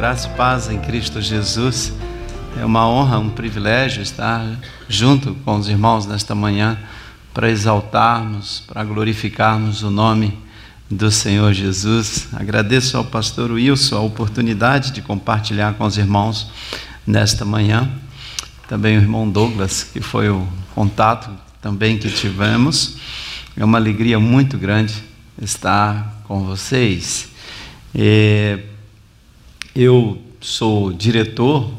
graça e paz em Cristo Jesus. É uma honra, um privilégio estar junto com os irmãos nesta manhã para exaltarmos, para glorificarmos o nome do Senhor Jesus. Agradeço ao pastor Wilson a oportunidade de compartilhar com os irmãos nesta manhã. Também o irmão Douglas, que foi o contato também que tivemos. É uma alegria muito grande estar com vocês. É, eu sou diretor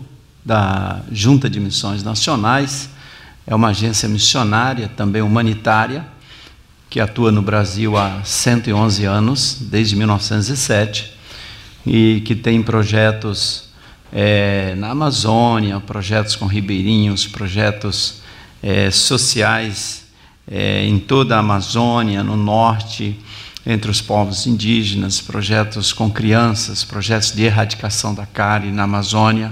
da Junta de Missões Nacionais, é uma agência missionária, também humanitária, que atua no Brasil há 111 anos, desde 1907, e que tem projetos é, na Amazônia, projetos com ribeirinhos, projetos é, sociais é, em toda a Amazônia, no norte, entre os povos indígenas, projetos com crianças, projetos de erradicação da cárie na Amazônia,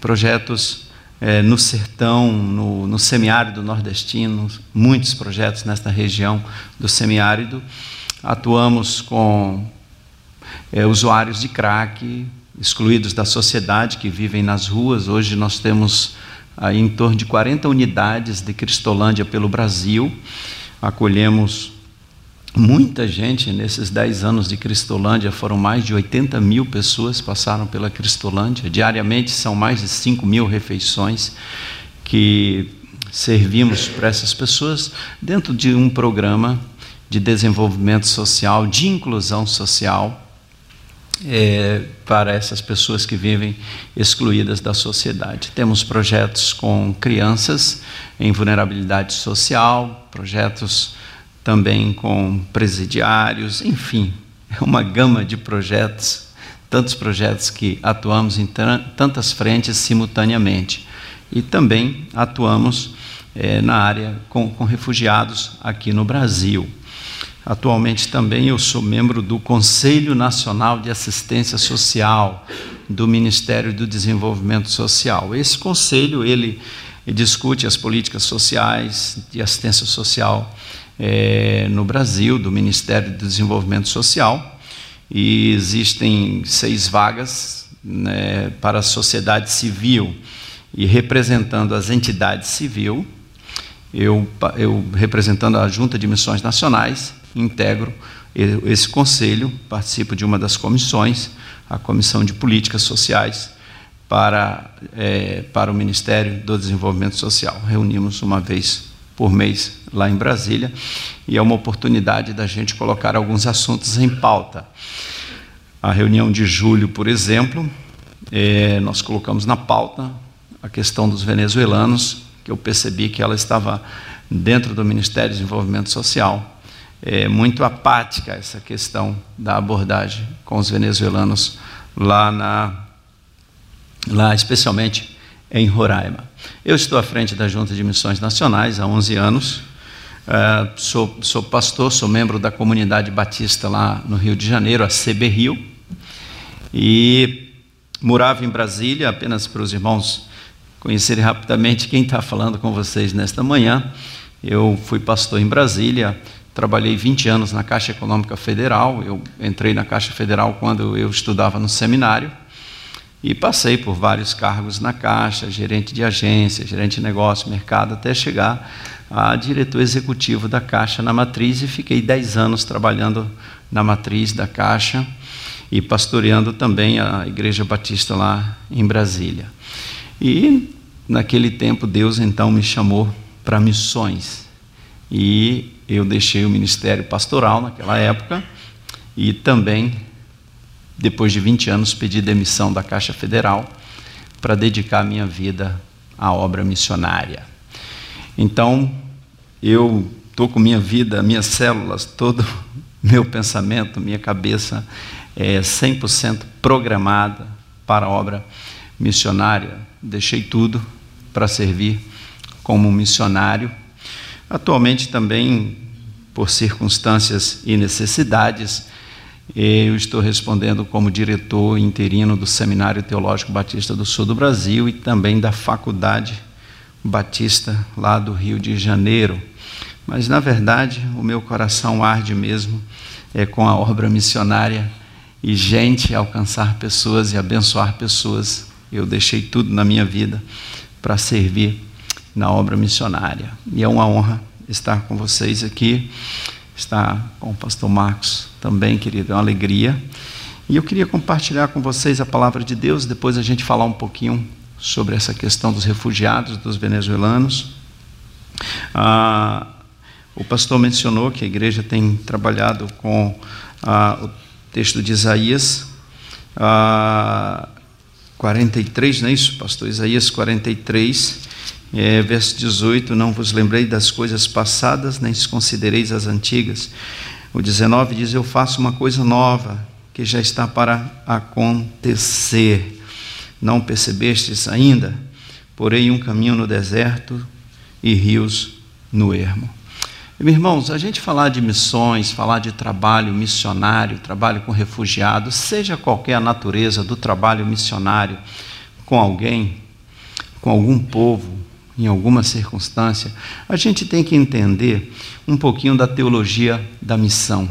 projetos é, no sertão, no, no semiárido nordestino, muitos projetos nesta região do semiárido. Atuamos com é, usuários de crack, excluídos da sociedade, que vivem nas ruas. Hoje nós temos aí em torno de 40 unidades de Cristolândia pelo Brasil. Acolhemos muita gente nesses 10 anos de Cristolândia, foram mais de 80 mil pessoas passaram pela Cristolândia. Diariamente são mais de 5 mil refeições que servimos para essas pessoas dentro de um programa de desenvolvimento social, de inclusão social. É, para essas pessoas que vivem excluídas da sociedade. Temos projetos com crianças em vulnerabilidade social, projetos também com presidiários, enfim, é uma gama de projetos, tantos projetos que atuamos em tantas frentes simultaneamente. E também atuamos é, na área com, com refugiados aqui no Brasil. Atualmente também eu sou membro do Conselho Nacional de Assistência Social do Ministério do Desenvolvimento Social. Esse conselho ele, ele discute as políticas sociais de assistência social é, no Brasil, do Ministério do Desenvolvimento Social, e existem seis vagas né, para a sociedade civil e representando as entidades civil, eu, eu representando a Junta de Missões Nacionais, integro esse conselho, participo de uma das comissões, a Comissão de Políticas Sociais, para, é, para o Ministério do Desenvolvimento Social. Reunimos uma vez por mês lá em Brasília, e é uma oportunidade da gente colocar alguns assuntos em pauta. A reunião de julho, por exemplo, é, nós colocamos na pauta a questão dos venezuelanos, que eu percebi que ela estava dentro do Ministério do Desenvolvimento Social, é, muito apática essa questão da abordagem com os venezuelanos lá na lá especialmente em Roraima. Eu estou à frente da Junta de Missões Nacionais há 11 anos. Uh, sou, sou pastor, sou membro da comunidade batista lá no Rio de Janeiro, a CB Rio. E morava em Brasília, apenas para os irmãos conhecerem rapidamente quem está falando com vocês nesta manhã. Eu fui pastor em Brasília, trabalhei 20 anos na Caixa Econômica Federal. Eu entrei na Caixa Federal quando eu estudava no seminário. E passei por vários cargos na Caixa, gerente de agência, gerente de negócio, mercado, até chegar a diretor executivo da Caixa na matriz e fiquei 10 anos trabalhando na matriz da Caixa e pastoreando também a Igreja Batista lá em Brasília. E naquele tempo Deus então me chamou para missões. E eu deixei o ministério pastoral naquela época e também depois de 20 anos, pedi demissão da Caixa Federal para dedicar minha vida à obra missionária. Então, eu estou com minha vida, minhas células, todo meu pensamento, minha cabeça é 100% programada para a obra missionária. Deixei tudo para servir como missionário. Atualmente também, por circunstâncias e necessidades, eu estou respondendo como diretor interino do Seminário Teológico Batista do Sul do Brasil e também da Faculdade Batista lá do Rio de Janeiro. Mas, na verdade, o meu coração arde mesmo é com a obra missionária e gente alcançar pessoas e abençoar pessoas. Eu deixei tudo na minha vida para servir na obra missionária. E é uma honra estar com vocês aqui, estar com o pastor Marcos também, querido, é uma alegria. E eu queria compartilhar com vocês a palavra de Deus, depois a gente falar um pouquinho sobre essa questão dos refugiados, dos venezuelanos. Ah, o pastor mencionou que a igreja tem trabalhado com ah, o texto de Isaías ah, 43, não é isso, pastor? Isaías 43, é, verso 18: Não vos lembrei das coisas passadas, nem se considereis as antigas. O 19 diz: Eu faço uma coisa nova que já está para acontecer. Não percebestes ainda? Porém, um caminho no deserto e rios no ermo. Meus irmãos, a gente falar de missões, falar de trabalho missionário, trabalho com refugiados, seja qualquer a natureza do trabalho missionário com alguém, com algum povo, em alguma circunstância, a gente tem que entender um pouquinho da teologia da missão.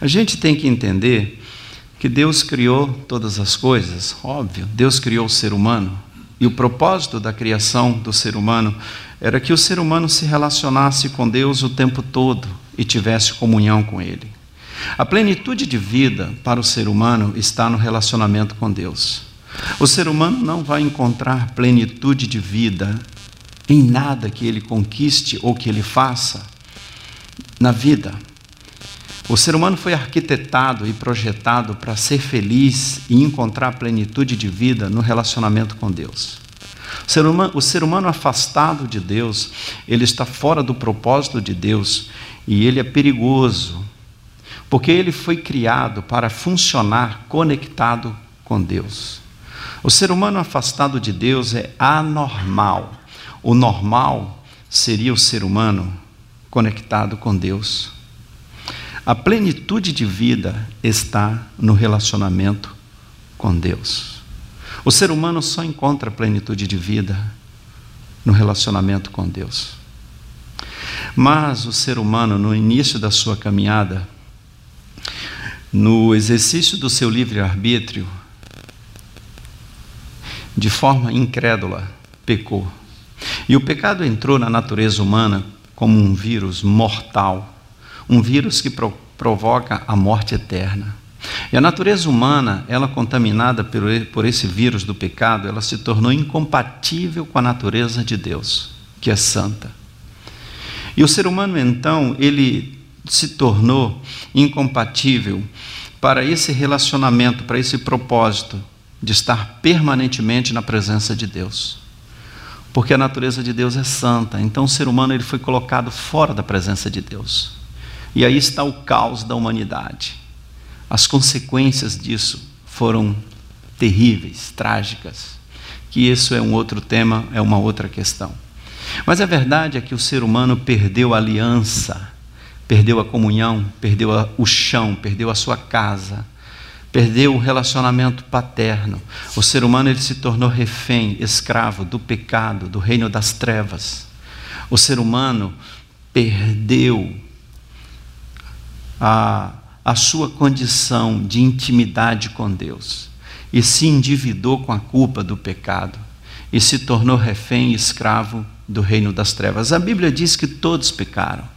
A gente tem que entender que Deus criou todas as coisas, óbvio, Deus criou o ser humano, e o propósito da criação do ser humano era que o ser humano se relacionasse com Deus o tempo todo e tivesse comunhão com Ele. A plenitude de vida para o ser humano está no relacionamento com Deus. O ser humano não vai encontrar plenitude de vida em nada que ele conquiste ou que ele faça na vida. O ser humano foi arquitetado e projetado para ser feliz e encontrar plenitude de vida no relacionamento com Deus. O ser, humano, o ser humano afastado de Deus, ele está fora do propósito de Deus e ele é perigoso, porque ele foi criado para funcionar conectado com Deus. O ser humano afastado de Deus é anormal. O normal seria o ser humano conectado com Deus. A plenitude de vida está no relacionamento com Deus. O ser humano só encontra plenitude de vida no relacionamento com Deus. Mas o ser humano, no início da sua caminhada, no exercício do seu livre-arbítrio, de forma incrédula, pecou. E o pecado entrou na natureza humana como um vírus mortal um vírus que pro provoca a morte eterna. E a natureza humana, ela contaminada por, esse vírus do pecado, ela se tornou incompatível com a natureza de Deus, que é santa. E o ser humano, então, ele se tornou incompatível para esse relacionamento, para esse propósito de estar permanentemente na presença de Deus. Porque a natureza de Deus é santa, então o ser humano ele foi colocado fora da presença de Deus. E aí está o caos da humanidade. As consequências disso foram terríveis, trágicas. Que isso é um outro tema, é uma outra questão. Mas a verdade é que o ser humano perdeu a aliança, perdeu a comunhão, perdeu o chão, perdeu a sua casa, perdeu o relacionamento paterno. O ser humano ele se tornou refém, escravo do pecado, do reino das trevas. O ser humano perdeu a, a sua condição de intimidade com Deus e se endividou com a culpa do pecado e se tornou refém e escravo do reino das trevas. A Bíblia diz que todos pecaram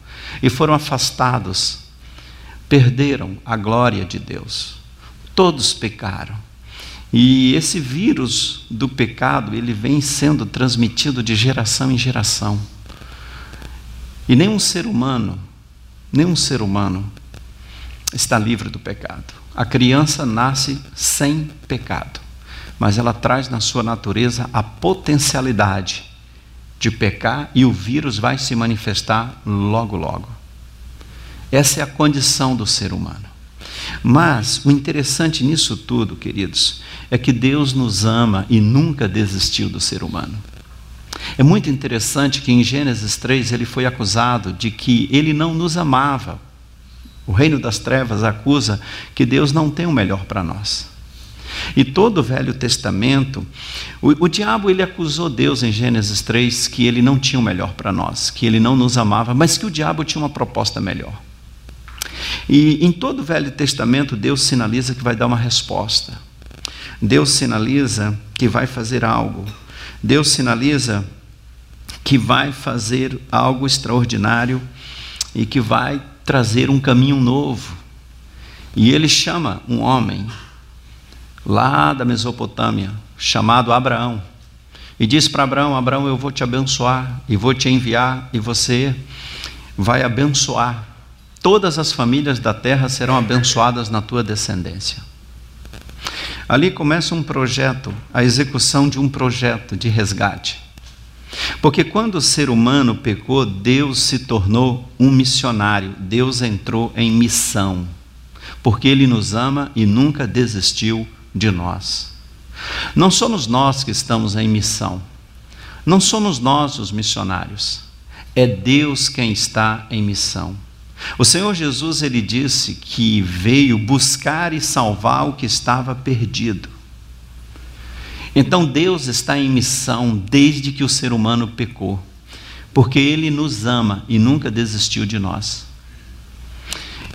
e foram afastados, perderam a glória de Deus. Todos pecaram. E esse vírus do pecado, ele vem sendo transmitido de geração em geração. E nenhum ser humano, nenhum ser humano está livre do pecado. A criança nasce sem pecado, mas ela traz na sua natureza a potencialidade de pecar e o vírus vai se manifestar logo, logo. Essa é a condição do ser humano. Mas o interessante nisso tudo, queridos, é que Deus nos ama e nunca desistiu do ser humano. É muito interessante que em Gênesis 3 ele foi acusado de que ele não nos amava o reino das trevas acusa que Deus não tem o melhor para nós. E todo o Velho Testamento, o, o, diabo ele acusou Deus em Gênesis 3 que ele não tinha o melhor para nós, que ele não nos amava, mas que o diabo tinha uma proposta melhor. E em todo o Velho Testamento, Deus sinaliza que vai dar uma resposta. Deus sinaliza que vai fazer algo. Deus sinaliza que vai fazer algo extraordinário e que vai trazer um caminho novo. E ele chama um homem lá da Mesopotâmia, chamado Abraão, e diz para Abraão: Abraão, eu vou te abençoar e vou te enviar, e você vai abençoar. Todas as famílias da terra serão abençoadas na tua descendência. Ali começa um projeto, a execução de um projeto de resgate. Porque quando o ser humano pecou, Deus se tornou um missionário, Deus entrou em missão, porque Ele nos ama e nunca desistiu de nós. Não somos nós que estamos em missão, não somos nós os missionários, é Deus quem está em missão. O Senhor Jesus ele disse que veio buscar e salvar o que estava perdido. Então Deus está em missão desde que o ser humano pecou, porque ele nos ama e nunca desistiu de nós.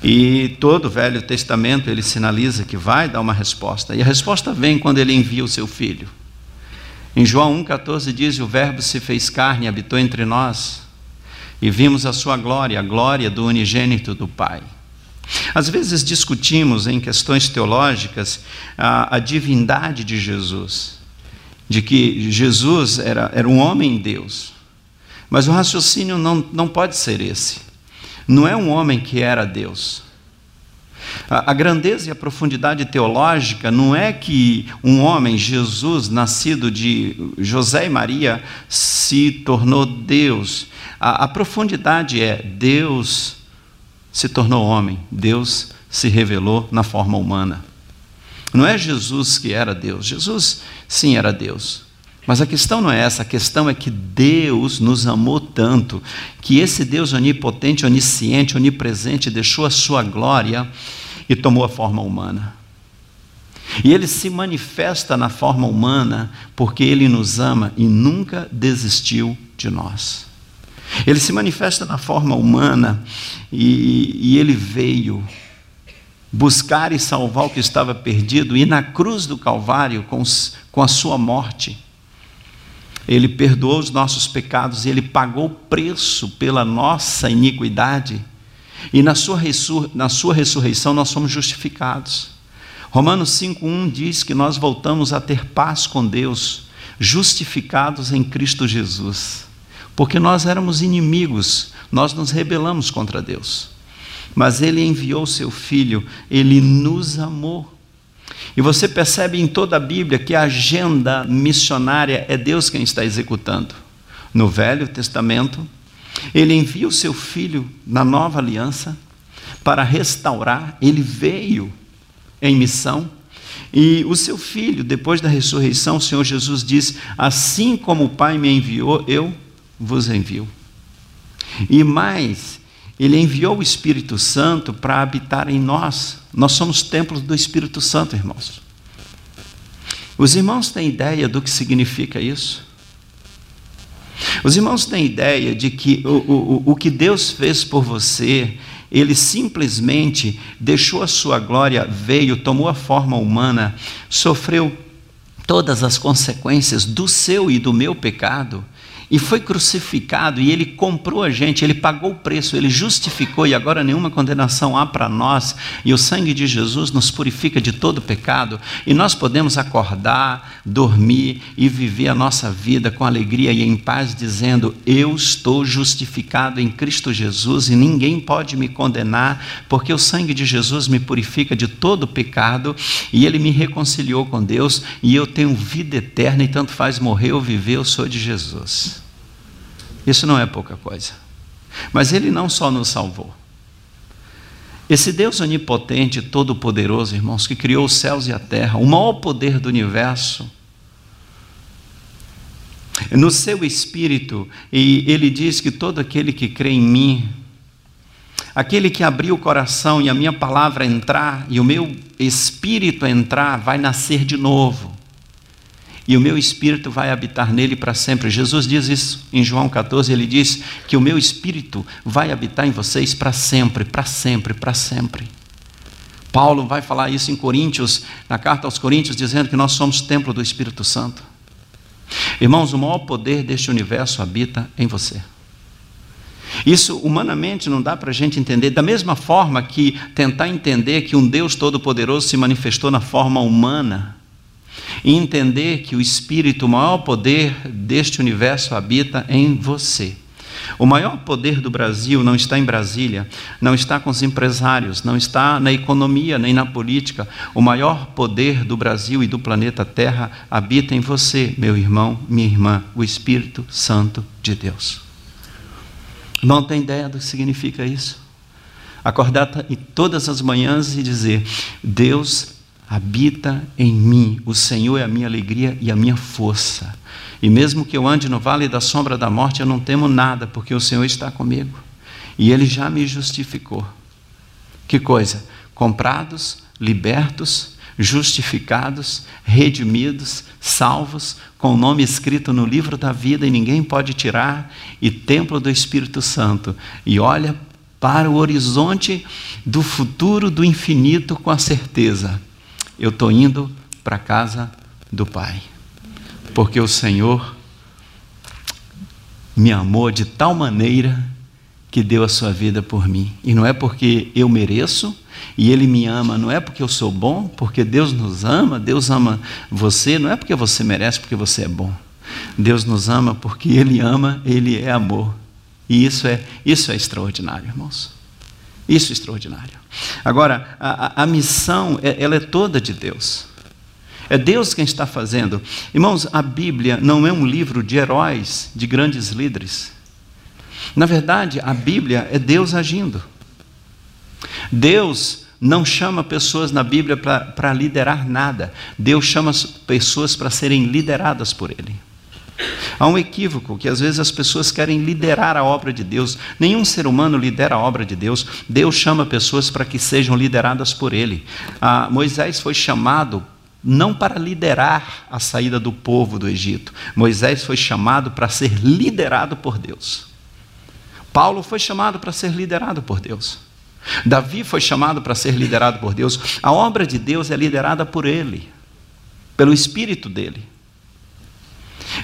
E todo o Velho Testamento ele sinaliza que vai dar uma resposta, e a resposta vem quando ele envia o seu filho. Em João 1,14 diz: O Verbo se fez carne e habitou entre nós e vimos a sua glória, a glória do unigênito do Pai. Às vezes discutimos em questões teológicas a, a divindade de Jesus, de que Jesus era, era um homem Deus. Mas o raciocínio não, não pode ser esse. Não é um homem que era Deus. A, a grandeza e a profundidade teológica não é que um homem, Jesus, nascido de José e Maria, se tornou Deus a, a profundidade é: Deus se tornou homem, Deus se revelou na forma humana. Não é Jesus que era Deus, Jesus sim era Deus. Mas a questão não é essa, a questão é que Deus nos amou tanto, que esse Deus onipotente, onisciente, onipresente, deixou a sua glória e tomou a forma humana. E ele se manifesta na forma humana porque ele nos ama e nunca desistiu de nós. Ele se manifesta na forma humana e, e ele veio buscar e salvar o que estava perdido, e na cruz do Calvário, com, com a sua morte, ele perdoou os nossos pecados e ele pagou o preço pela nossa iniquidade, e na sua, na sua ressurreição nós somos justificados. Romanos 5,1 diz que nós voltamos a ter paz com Deus, justificados em Cristo Jesus porque nós éramos inimigos, nós nos rebelamos contra Deus. Mas Ele enviou seu Filho, Ele nos amou. E você percebe em toda a Bíblia que a agenda missionária é Deus quem está executando. No Velho Testamento, Ele envia o seu Filho na nova aliança para restaurar, Ele veio em missão. E o seu filho, depois da ressurreição, o Senhor Jesus disse: Assim como o Pai me enviou, eu vos enviou. E mais, ele enviou o Espírito Santo para habitar em nós. Nós somos templos do Espírito Santo, irmãos. Os irmãos têm ideia do que significa isso? Os irmãos têm ideia de que o, o, o que Deus fez por você, Ele simplesmente deixou a sua glória, veio, tomou a forma humana, sofreu todas as consequências do seu e do meu pecado, e foi crucificado e ele comprou a gente, ele pagou o preço, ele justificou e agora nenhuma condenação há para nós. E o sangue de Jesus nos purifica de todo pecado e nós podemos acordar, dormir e viver a nossa vida com alegria e em paz, dizendo: Eu estou justificado em Cristo Jesus e ninguém pode me condenar, porque o sangue de Jesus me purifica de todo pecado e ele me reconciliou com Deus e eu tenho vida eterna e tanto faz morrer ou viver, eu sou de Jesus. Isso não é pouca coisa. Mas Ele não só nos salvou. Esse Deus onipotente, todo-poderoso, irmãos, que criou os céus e a terra, o maior poder do universo, no seu espírito, e ele diz que todo aquele que crê em mim, aquele que abriu o coração e a minha palavra entrar, e o meu espírito entrar, vai nascer de novo. E o meu espírito vai habitar nele para sempre. Jesus diz isso em João 14, ele diz que o meu espírito vai habitar em vocês para sempre, para sempre, para sempre. Paulo vai falar isso em Coríntios, na carta aos Coríntios, dizendo que nós somos templo do Espírito Santo. Irmãos, o maior poder deste universo habita em você. Isso humanamente não dá para a gente entender, da mesma forma que tentar entender que um Deus Todo-Poderoso se manifestou na forma humana e entender que o Espírito, o maior poder deste universo, habita em você. O maior poder do Brasil não está em Brasília, não está com os empresários, não está na economia nem na política. O maior poder do Brasil e do planeta Terra habita em você, meu irmão, minha irmã, o Espírito Santo de Deus. Não tem ideia do que significa isso? Acordar todas as manhãs e dizer: Deus habita em mim, o Senhor é a minha alegria e a minha força. E mesmo que eu ande no vale da sombra da morte, eu não temo nada, porque o Senhor está comigo. E Ele já me justificou. Que coisa? Comprados, libertos, justificados, redimidos, salvos, com o nome escrito no livro da vida e ninguém pode tirar, e templo do Espírito Santo. E olha para o horizonte do futuro do infinito com a certeza: eu estou indo para a casa do Pai porque o Senhor me amou de tal maneira que deu a sua vida por mim. E não é porque eu mereço, e Ele me ama, não é porque eu sou bom, porque Deus nos ama, Deus ama você, não é porque você merece, porque você é bom. Deus nos ama porque Ele ama, Ele é amor. E isso é, isso é extraordinário, irmãos. Isso é extraordinário. Agora, a, a, missão, é, ela é toda de Deus. É Deus quem está fazendo. Irmãos, a Bíblia não é um livro de heróis, de grandes líderes. Na verdade, a Bíblia é Deus agindo. Deus não chama pessoas na Bíblia para liderar nada. Deus chama pessoas para serem lideradas por Ele. Há um equívoco que às vezes as pessoas querem liderar a obra de Deus. Nenhum ser humano lidera a obra de Deus. Deus chama pessoas para que sejam lideradas por Ele. Ah, Moisés foi chamado não para liderar a saída do povo do Egito. Moisés foi chamado para ser liderado por Deus. Paulo foi chamado para ser liderado por Deus. Davi foi chamado para ser liderado por Deus. A obra de Deus é liderada por ele, pelo espírito dele.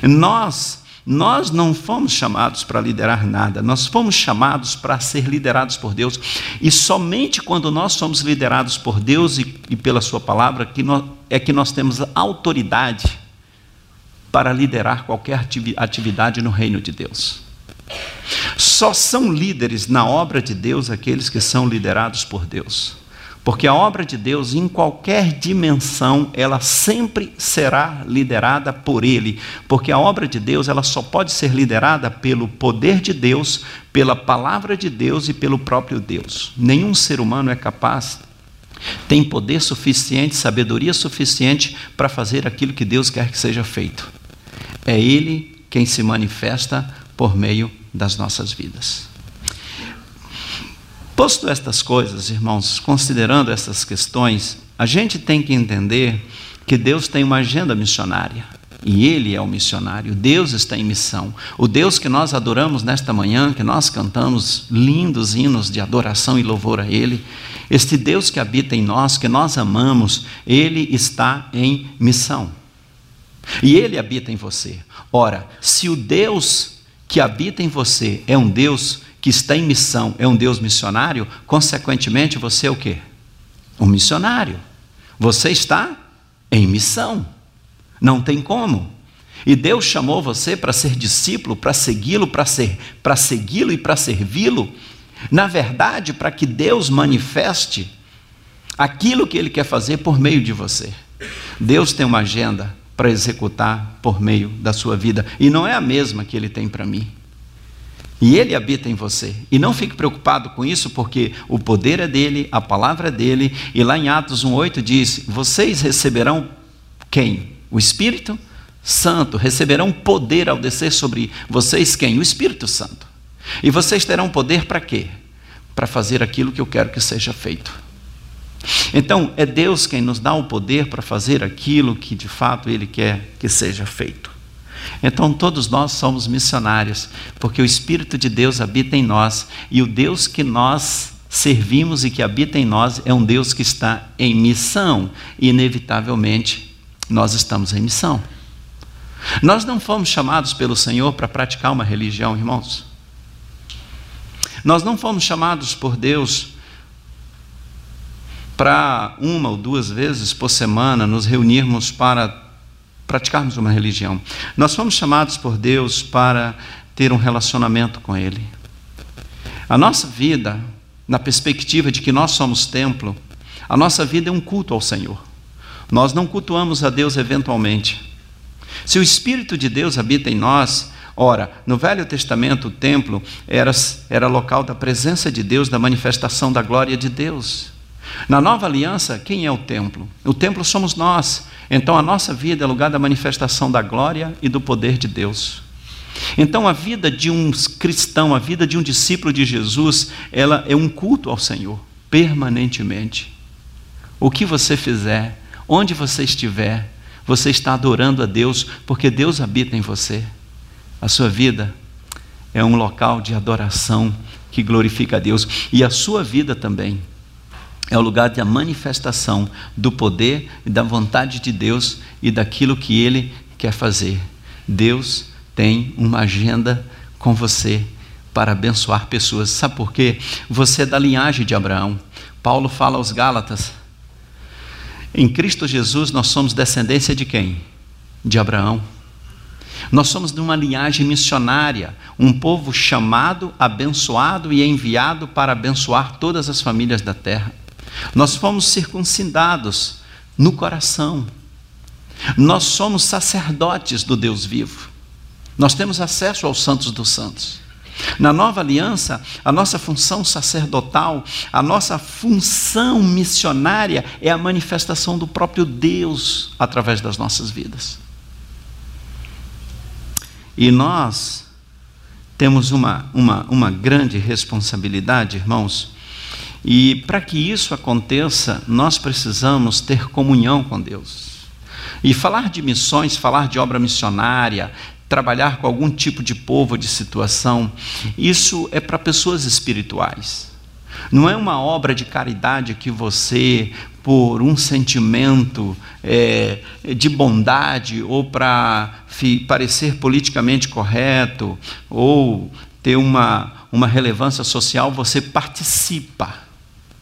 Nós nós não fomos chamados para liderar nada, nós fomos chamados para ser liderados por Deus. E somente quando nós somos liderados por Deus e, e pela Sua palavra que nós, é que nós temos autoridade para liderar qualquer atividade no reino de Deus. Só são líderes na obra de Deus aqueles que são liderados por Deus. Porque a obra de Deus, em qualquer dimensão, ela sempre será liderada por Ele. Porque a obra de Deus, ela só pode ser liderada pelo poder de Deus, pela palavra de Deus e pelo próprio Deus. Nenhum ser humano é capaz, tem poder suficiente, sabedoria suficiente para fazer aquilo que Deus quer que seja feito. É Ele quem se manifesta por meio das nossas vidas. Posto estas coisas, irmãos, considerando essas questões, a gente tem que entender que Deus tem uma agenda missionária. E Ele é o missionário, Deus está em missão. O Deus que nós adoramos nesta manhã, que nós cantamos lindos hinos de adoração e louvor a Ele, este Deus que habita em nós, que nós amamos, Ele está em missão. E Ele habita em você. Ora, se o Deus que habita em você é um Deus que está em missão é um Deus missionário, consequentemente você é o quê? Um missionário. Você está em missão. Não tem como. E Deus chamou você para ser discípulo, para segui-lo, para ser, para segui-lo e para servi-lo. Na verdade, para que Deus manifeste aquilo que ele quer fazer por meio de você. Deus tem uma agenda para executar por meio da sua vida e não é a mesma que ele tem para mim. E ele habita em você. E não fique preocupado com isso, porque o poder é dele, a palavra é dele. E lá em Atos 1,8 diz: Vocês receberão quem? O Espírito Santo. Receberão poder ao descer sobre vocês quem? O Espírito Santo. E vocês terão poder para quê? Para fazer aquilo que eu quero que seja feito. Então, é Deus quem nos dá o poder para fazer aquilo que de fato Ele quer que seja feito. Então, todos nós somos missionários, porque o Espírito de Deus habita em nós e o Deus que nós servimos e que habita em nós é um Deus que está em missão, e inevitavelmente nós estamos em missão. Nós não fomos chamados pelo Senhor para praticar uma religião, irmãos. Nós não fomos chamados por Deus para uma ou duas vezes por semana nos reunirmos para praticarmos uma religião. Nós fomos chamados por Deus para ter um relacionamento com Ele. A nossa vida, na perspectiva de que nós somos templo, a nossa vida é um culto ao Senhor. Nós não cultuamos a Deus eventualmente. Se o Espírito de Deus habita em nós, ora, no Velho Testamento o templo era, era local da presença de Deus, da manifestação da glória de Deus. Na nova aliança, quem é o templo? O templo somos nós. Então a nossa vida é lugar da manifestação da glória e do poder de Deus. Então a vida de um cristão, a vida de um discípulo de Jesus, ela é um culto ao Senhor permanentemente. O que você fizer, onde você estiver, você está adorando a Deus, porque Deus habita em você. A sua vida é um local de adoração que glorifica a Deus, e a sua vida também é o lugar da manifestação do poder e da vontade de Deus e daquilo que Ele quer fazer. Deus tem uma agenda com você para abençoar pessoas. Sabe por quê? Você é da linhagem de Abraão. Paulo fala aos Gálatas em Cristo Jesus, nós somos descendência de quem? De Abraão. Nós somos de uma linhagem missionária, um povo chamado, abençoado e enviado para abençoar todas as famílias da terra. Nós fomos circuncidados no coração. Nós somos sacerdotes do Deus vivo. Nós temos acesso aos santos dos santos. Na nova aliança, a nossa função sacerdotal, a nossa função missionária é a manifestação do próprio Deus através das nossas vidas. E nós temos uma, uma, uma grande responsabilidade, irmãos, e para que isso aconteça, nós precisamos ter comunhão com Deus. E falar de missões, falar de obra missionária, trabalhar com algum tipo de povo, de situação, isso é para pessoas espirituais. Não é uma obra de caridade que você, por um sentimento é, de bondade ou para parecer politicamente correto ou ter uma, uma relevância social, você participa.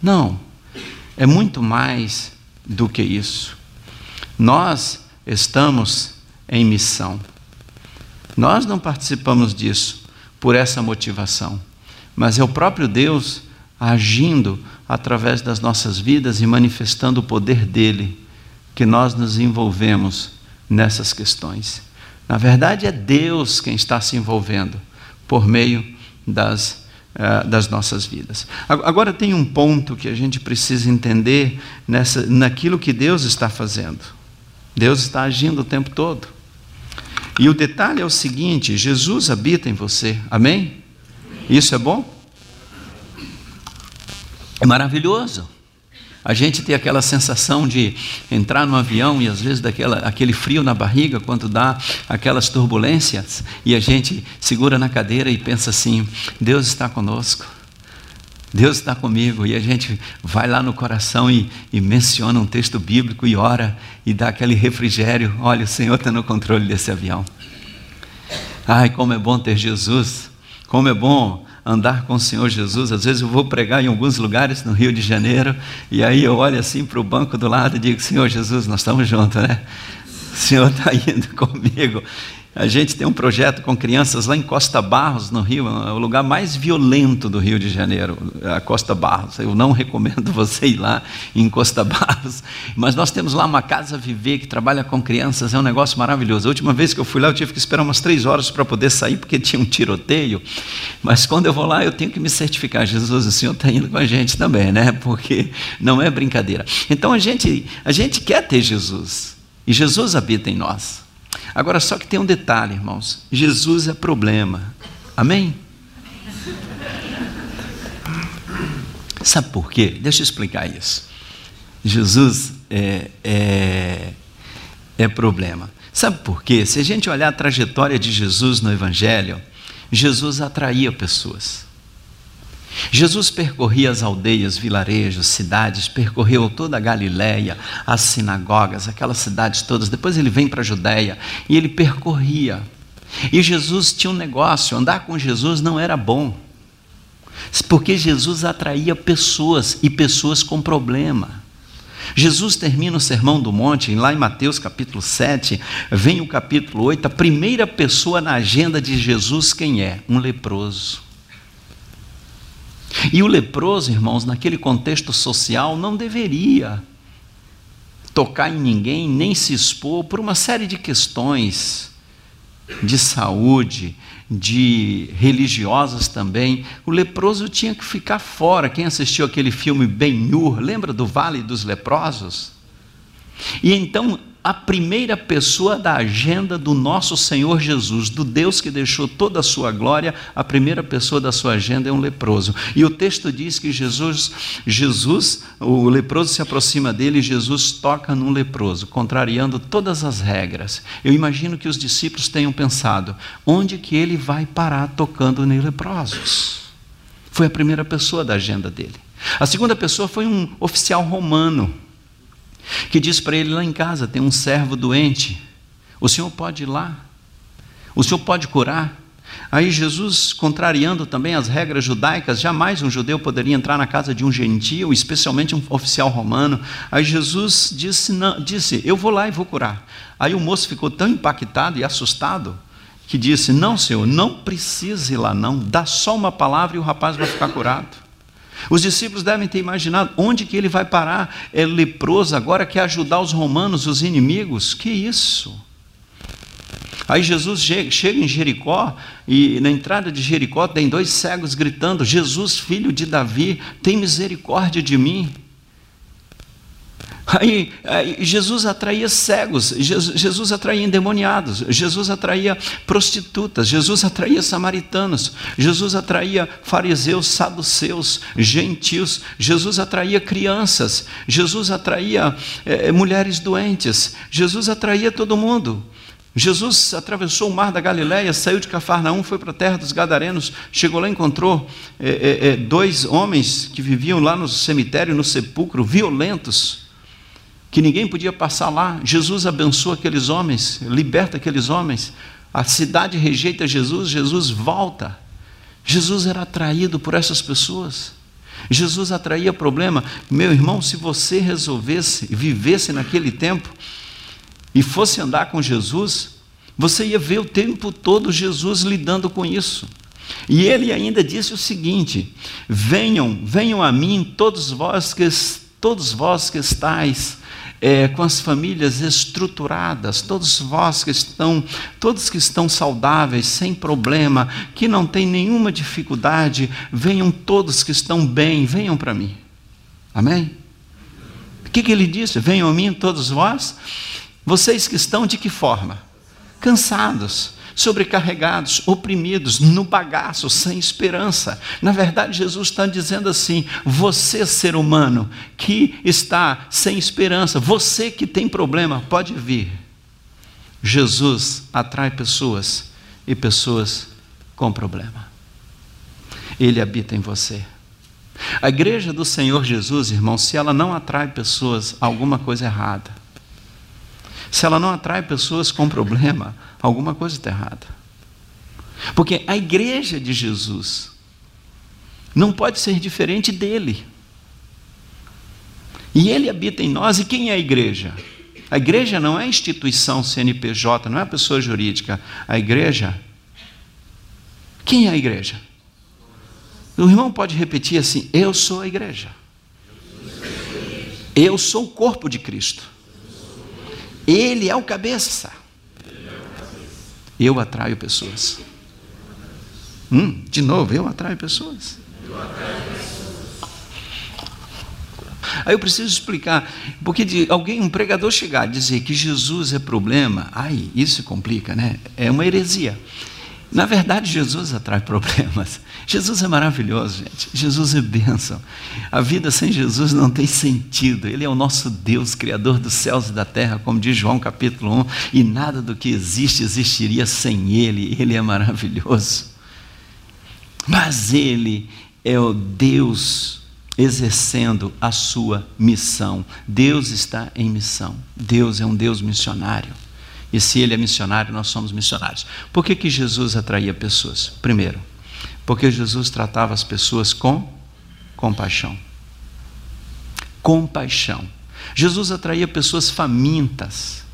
Não, é muito mais do que isso. Nós estamos em missão. Nós não participamos disso por essa motivação, mas é o próprio Deus agindo através das nossas vidas e manifestando o poder dele que nós nos envolvemos nessas questões. Na verdade, é Deus quem está se envolvendo por meio das, uh, das nossas vidas. Agora, tem um ponto que a gente precisa entender nessa, naquilo que Deus está fazendo. Deus está agindo o tempo todo. E o detalhe é o seguinte: Jesus habita em você, amém? Isso é bom? É maravilhoso. A gente tem aquela sensação de entrar no avião e às vezes daquela, aquele frio na barriga quando dá aquelas turbulências e a gente segura na cadeira e pensa assim: Deus está conosco. Deus está comigo, e a gente vai lá no coração e, e, menciona um texto bíblico e ora e dá aquele refrigério. Olha, o Senhor está no controle desse avião. Ai, como é bom ter Jesus, como é bom andar com o Senhor Jesus. Às vezes eu vou pregar em alguns lugares no Rio de Janeiro e aí eu olho assim para o banco do lado e digo: Senhor Jesus, nós estamos juntos, né? O Senhor está indo comigo. A gente tem um projeto com crianças lá em Costa Barros, no Rio, é o lugar mais violento do Rio de Janeiro, a Costa Barros. Eu não recomendo você ir lá em Costa Barros, mas nós temos lá uma casa viver que trabalha com crianças, é um negócio maravilhoso. A última vez que eu fui lá, eu tive que esperar umas três horas para poder sair, porque tinha um tiroteio. Mas quando eu vou lá, eu tenho que me certificar: Jesus, o Senhor está indo com a gente também, né? Porque não é brincadeira. Então a gente, a gente quer ter Jesus, e Jesus habita em nós. Agora, só que tem um detalhe, irmãos: Jesus é problema. Amém? Sabe por quê? Deixa eu explicar isso. Jesus é, é, é problema. Sabe por quê? Se a gente olhar a trajetória de Jesus no Evangelho, Jesus atraía pessoas. Jesus percorria as aldeias, vilarejos, cidades, percorreu toda a Galiléia, as sinagogas, aquelas cidades todas. Depois ele vem para a Judéia e ele percorria. E Jesus tinha um negócio: andar com Jesus não era bom, porque Jesus atraía pessoas e pessoas com problema. Jesus termina o Sermão do Monte, lá em Mateus capítulo 7, vem o capítulo 8, a primeira pessoa na agenda de Jesus, quem é? Um leproso. E o leproso, irmãos, naquele contexto social, não deveria tocar em ninguém, nem se expor por uma série de questões de saúde, de religiosas também. O leproso tinha que ficar fora. Quem assistiu aquele filme Ben-Hur, lembra do Vale dos Leprosos? E então a primeira pessoa da agenda do nosso Senhor Jesus, do Deus que deixou toda a sua glória, a primeira pessoa da sua agenda é um leproso. E o texto diz que Jesus, Jesus, o leproso se aproxima dele e Jesus toca num leproso, contrariando todas as regras. Eu imagino que os discípulos tenham pensado: onde que ele vai parar tocando em leprosos? Foi a primeira pessoa da agenda dele. A segunda pessoa foi um oficial romano que diz para ele lá em casa: tem um servo doente, o senhor pode ir lá, o senhor pode curar. Aí Jesus, contrariando também as regras judaicas, jamais um judeu poderia entrar na casa de um gentio, especialmente um oficial romano. Aí Jesus disse, não, disse: Eu vou lá e vou curar. Aí o moço ficou tão impactado e assustado que disse: Não, senhor, não precise ir lá, não. Dá só uma palavra e o rapaz vai ficar curado. Os discípulos devem ter imaginado onde que ele vai parar. É leproso, agora quer ajudar os romanos, os inimigos. Que isso? Aí Jesus chega em Jericó e na entrada de Jericó tem dois cegos gritando: Jesus, filho de Davi, tem misericórdia de mim. Aí, aí, Jesus atraía cegos, Jesus, Jesus, atraía endemoniados, Jesus atraía prostitutas, Jesus atraía samaritanos, Jesus atraía fariseus, saduceus, gentios, Jesus atraía crianças, Jesus atraía é, mulheres doentes, Jesus atraía todo mundo. Jesus atravessou o mar da Galiléia, saiu de Cafarnaum, foi para a terra dos Gadarenos, chegou lá e encontrou é, é, dois homens que viviam lá no cemitério, no sepulcro, violentos que ninguém podia passar lá. Jesus abençoa aqueles homens, liberta aqueles homens. A cidade rejeita Jesus, Jesus volta. Jesus era atraído por essas pessoas. Jesus atraía problema. Meu irmão, se você resolvesse, vivesse naquele tempo e fosse andar com Jesus, você ia ver o tempo todo Jesus lidando com isso. E ele ainda disse o seguinte: Venham, venham a mim todos vós que todos vós que estáis é, com as famílias estruturadas, todos vós que estão, todos que estão saudáveis, sem problema, que não têm nenhuma dificuldade, venham todos que estão bem, venham para mim. Amém? O que, que ele disse? Venham a mim todos vós, vocês que estão de que forma? Cansados, sobrecarregados, oprimidos, no bagaço, sem esperança. Na verdade, Jesus está dizendo assim: você, ser humano, que está sem esperança, você que tem problema, pode vir. Jesus atrai pessoas e pessoas com problema. Ele habita em você. A igreja do Senhor Jesus, irmão, se ela não atrai pessoas, alguma coisa errada. Se ela não atrai pessoas com problema, alguma coisa está errada. Porque a igreja de Jesus não pode ser diferente dele. E ele habita em nós, e quem é a igreja? A igreja não é instituição CNPJ, não é pessoa jurídica. A igreja. Quem é a igreja? O irmão pode repetir assim: Eu sou a igreja. Eu sou o corpo de Cristo. Ele é o cabeça. Eu atraio pessoas. Hum, de novo, eu atraio pessoas. Aí eu preciso explicar, porque de alguém, um pregador chegar a dizer que Jesus é problema, ai, isso complica, né? É uma heresia. Na verdade, Jesus atrai problemas. Jesus é maravilhoso, gente. Jesus é bênção. A vida sem Jesus não tem sentido. Ele é o nosso Deus, Criador dos céus e da terra, como diz João capítulo 1. E nada do que existe existiria sem Ele. Ele é maravilhoso. Mas Ele é o Deus exercendo a sua missão. Deus está em missão. Deus é um Deus missionário. E se ele é missionário, nós somos missionários. Por que, que Jesus atraía pessoas? Primeiro, porque Jesus tratava as pessoas com compaixão. Compaixão. Jesus atraía pessoas famintas.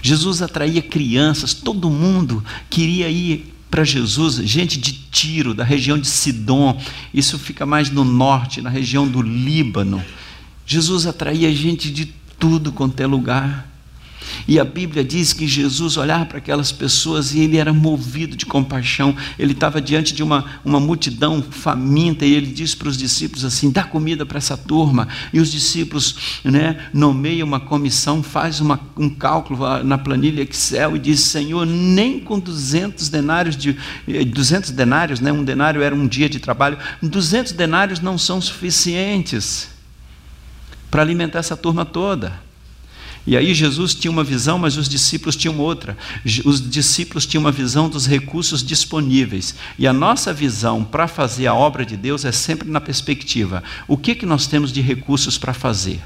Jesus atraía crianças, todo mundo queria ir para Jesus, gente de Tiro, da região de Sidom, isso fica mais no norte, na região do Líbano. Jesus atraía gente de tudo quanto é lugar. E a Bíblia diz que Jesus olhava para aquelas pessoas e ele era movido de compaixão. Ele estava diante de uma, uma multidão faminta e ele disse para os discípulos assim: dá comida para essa turma. E os discípulos né, nomeiam uma comissão, faz uma, um cálculo na planilha Excel e diz: Senhor, nem com 200 denários de 200 eh, denários, né, um denário era um dia de trabalho, 200 denários não são suficientes para alimentar essa turma toda. E aí Jesus tinha uma visão, mas os discípulos tinham outra. Os discípulos tinham uma visão dos recursos disponíveis. E a nossa visão para fazer a obra de Deus é sempre na perspectiva: o que, que nós temos de recursos para fazer?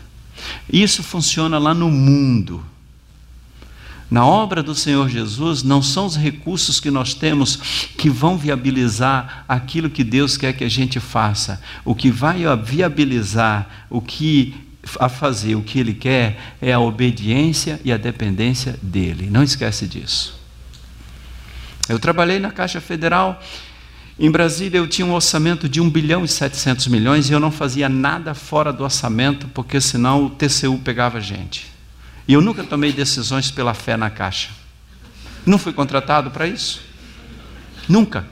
Isso funciona lá no mundo. Na obra do Senhor Jesus, não são os recursos que nós temos que vão viabilizar aquilo que Deus quer que a gente faça. O que vai viabilizar o que a fazer o que ele quer é a obediência e a dependência dele. Não esquece disso. Eu trabalhei na Caixa Federal. Em Brasília eu tinha um orçamento de 1 bilhão e 700 milhões e eu não fazia nada fora do orçamento, porque senão o TCU pegava a gente. E eu nunca tomei decisões pela fé na Caixa. Não fui contratado para isso. Nunca.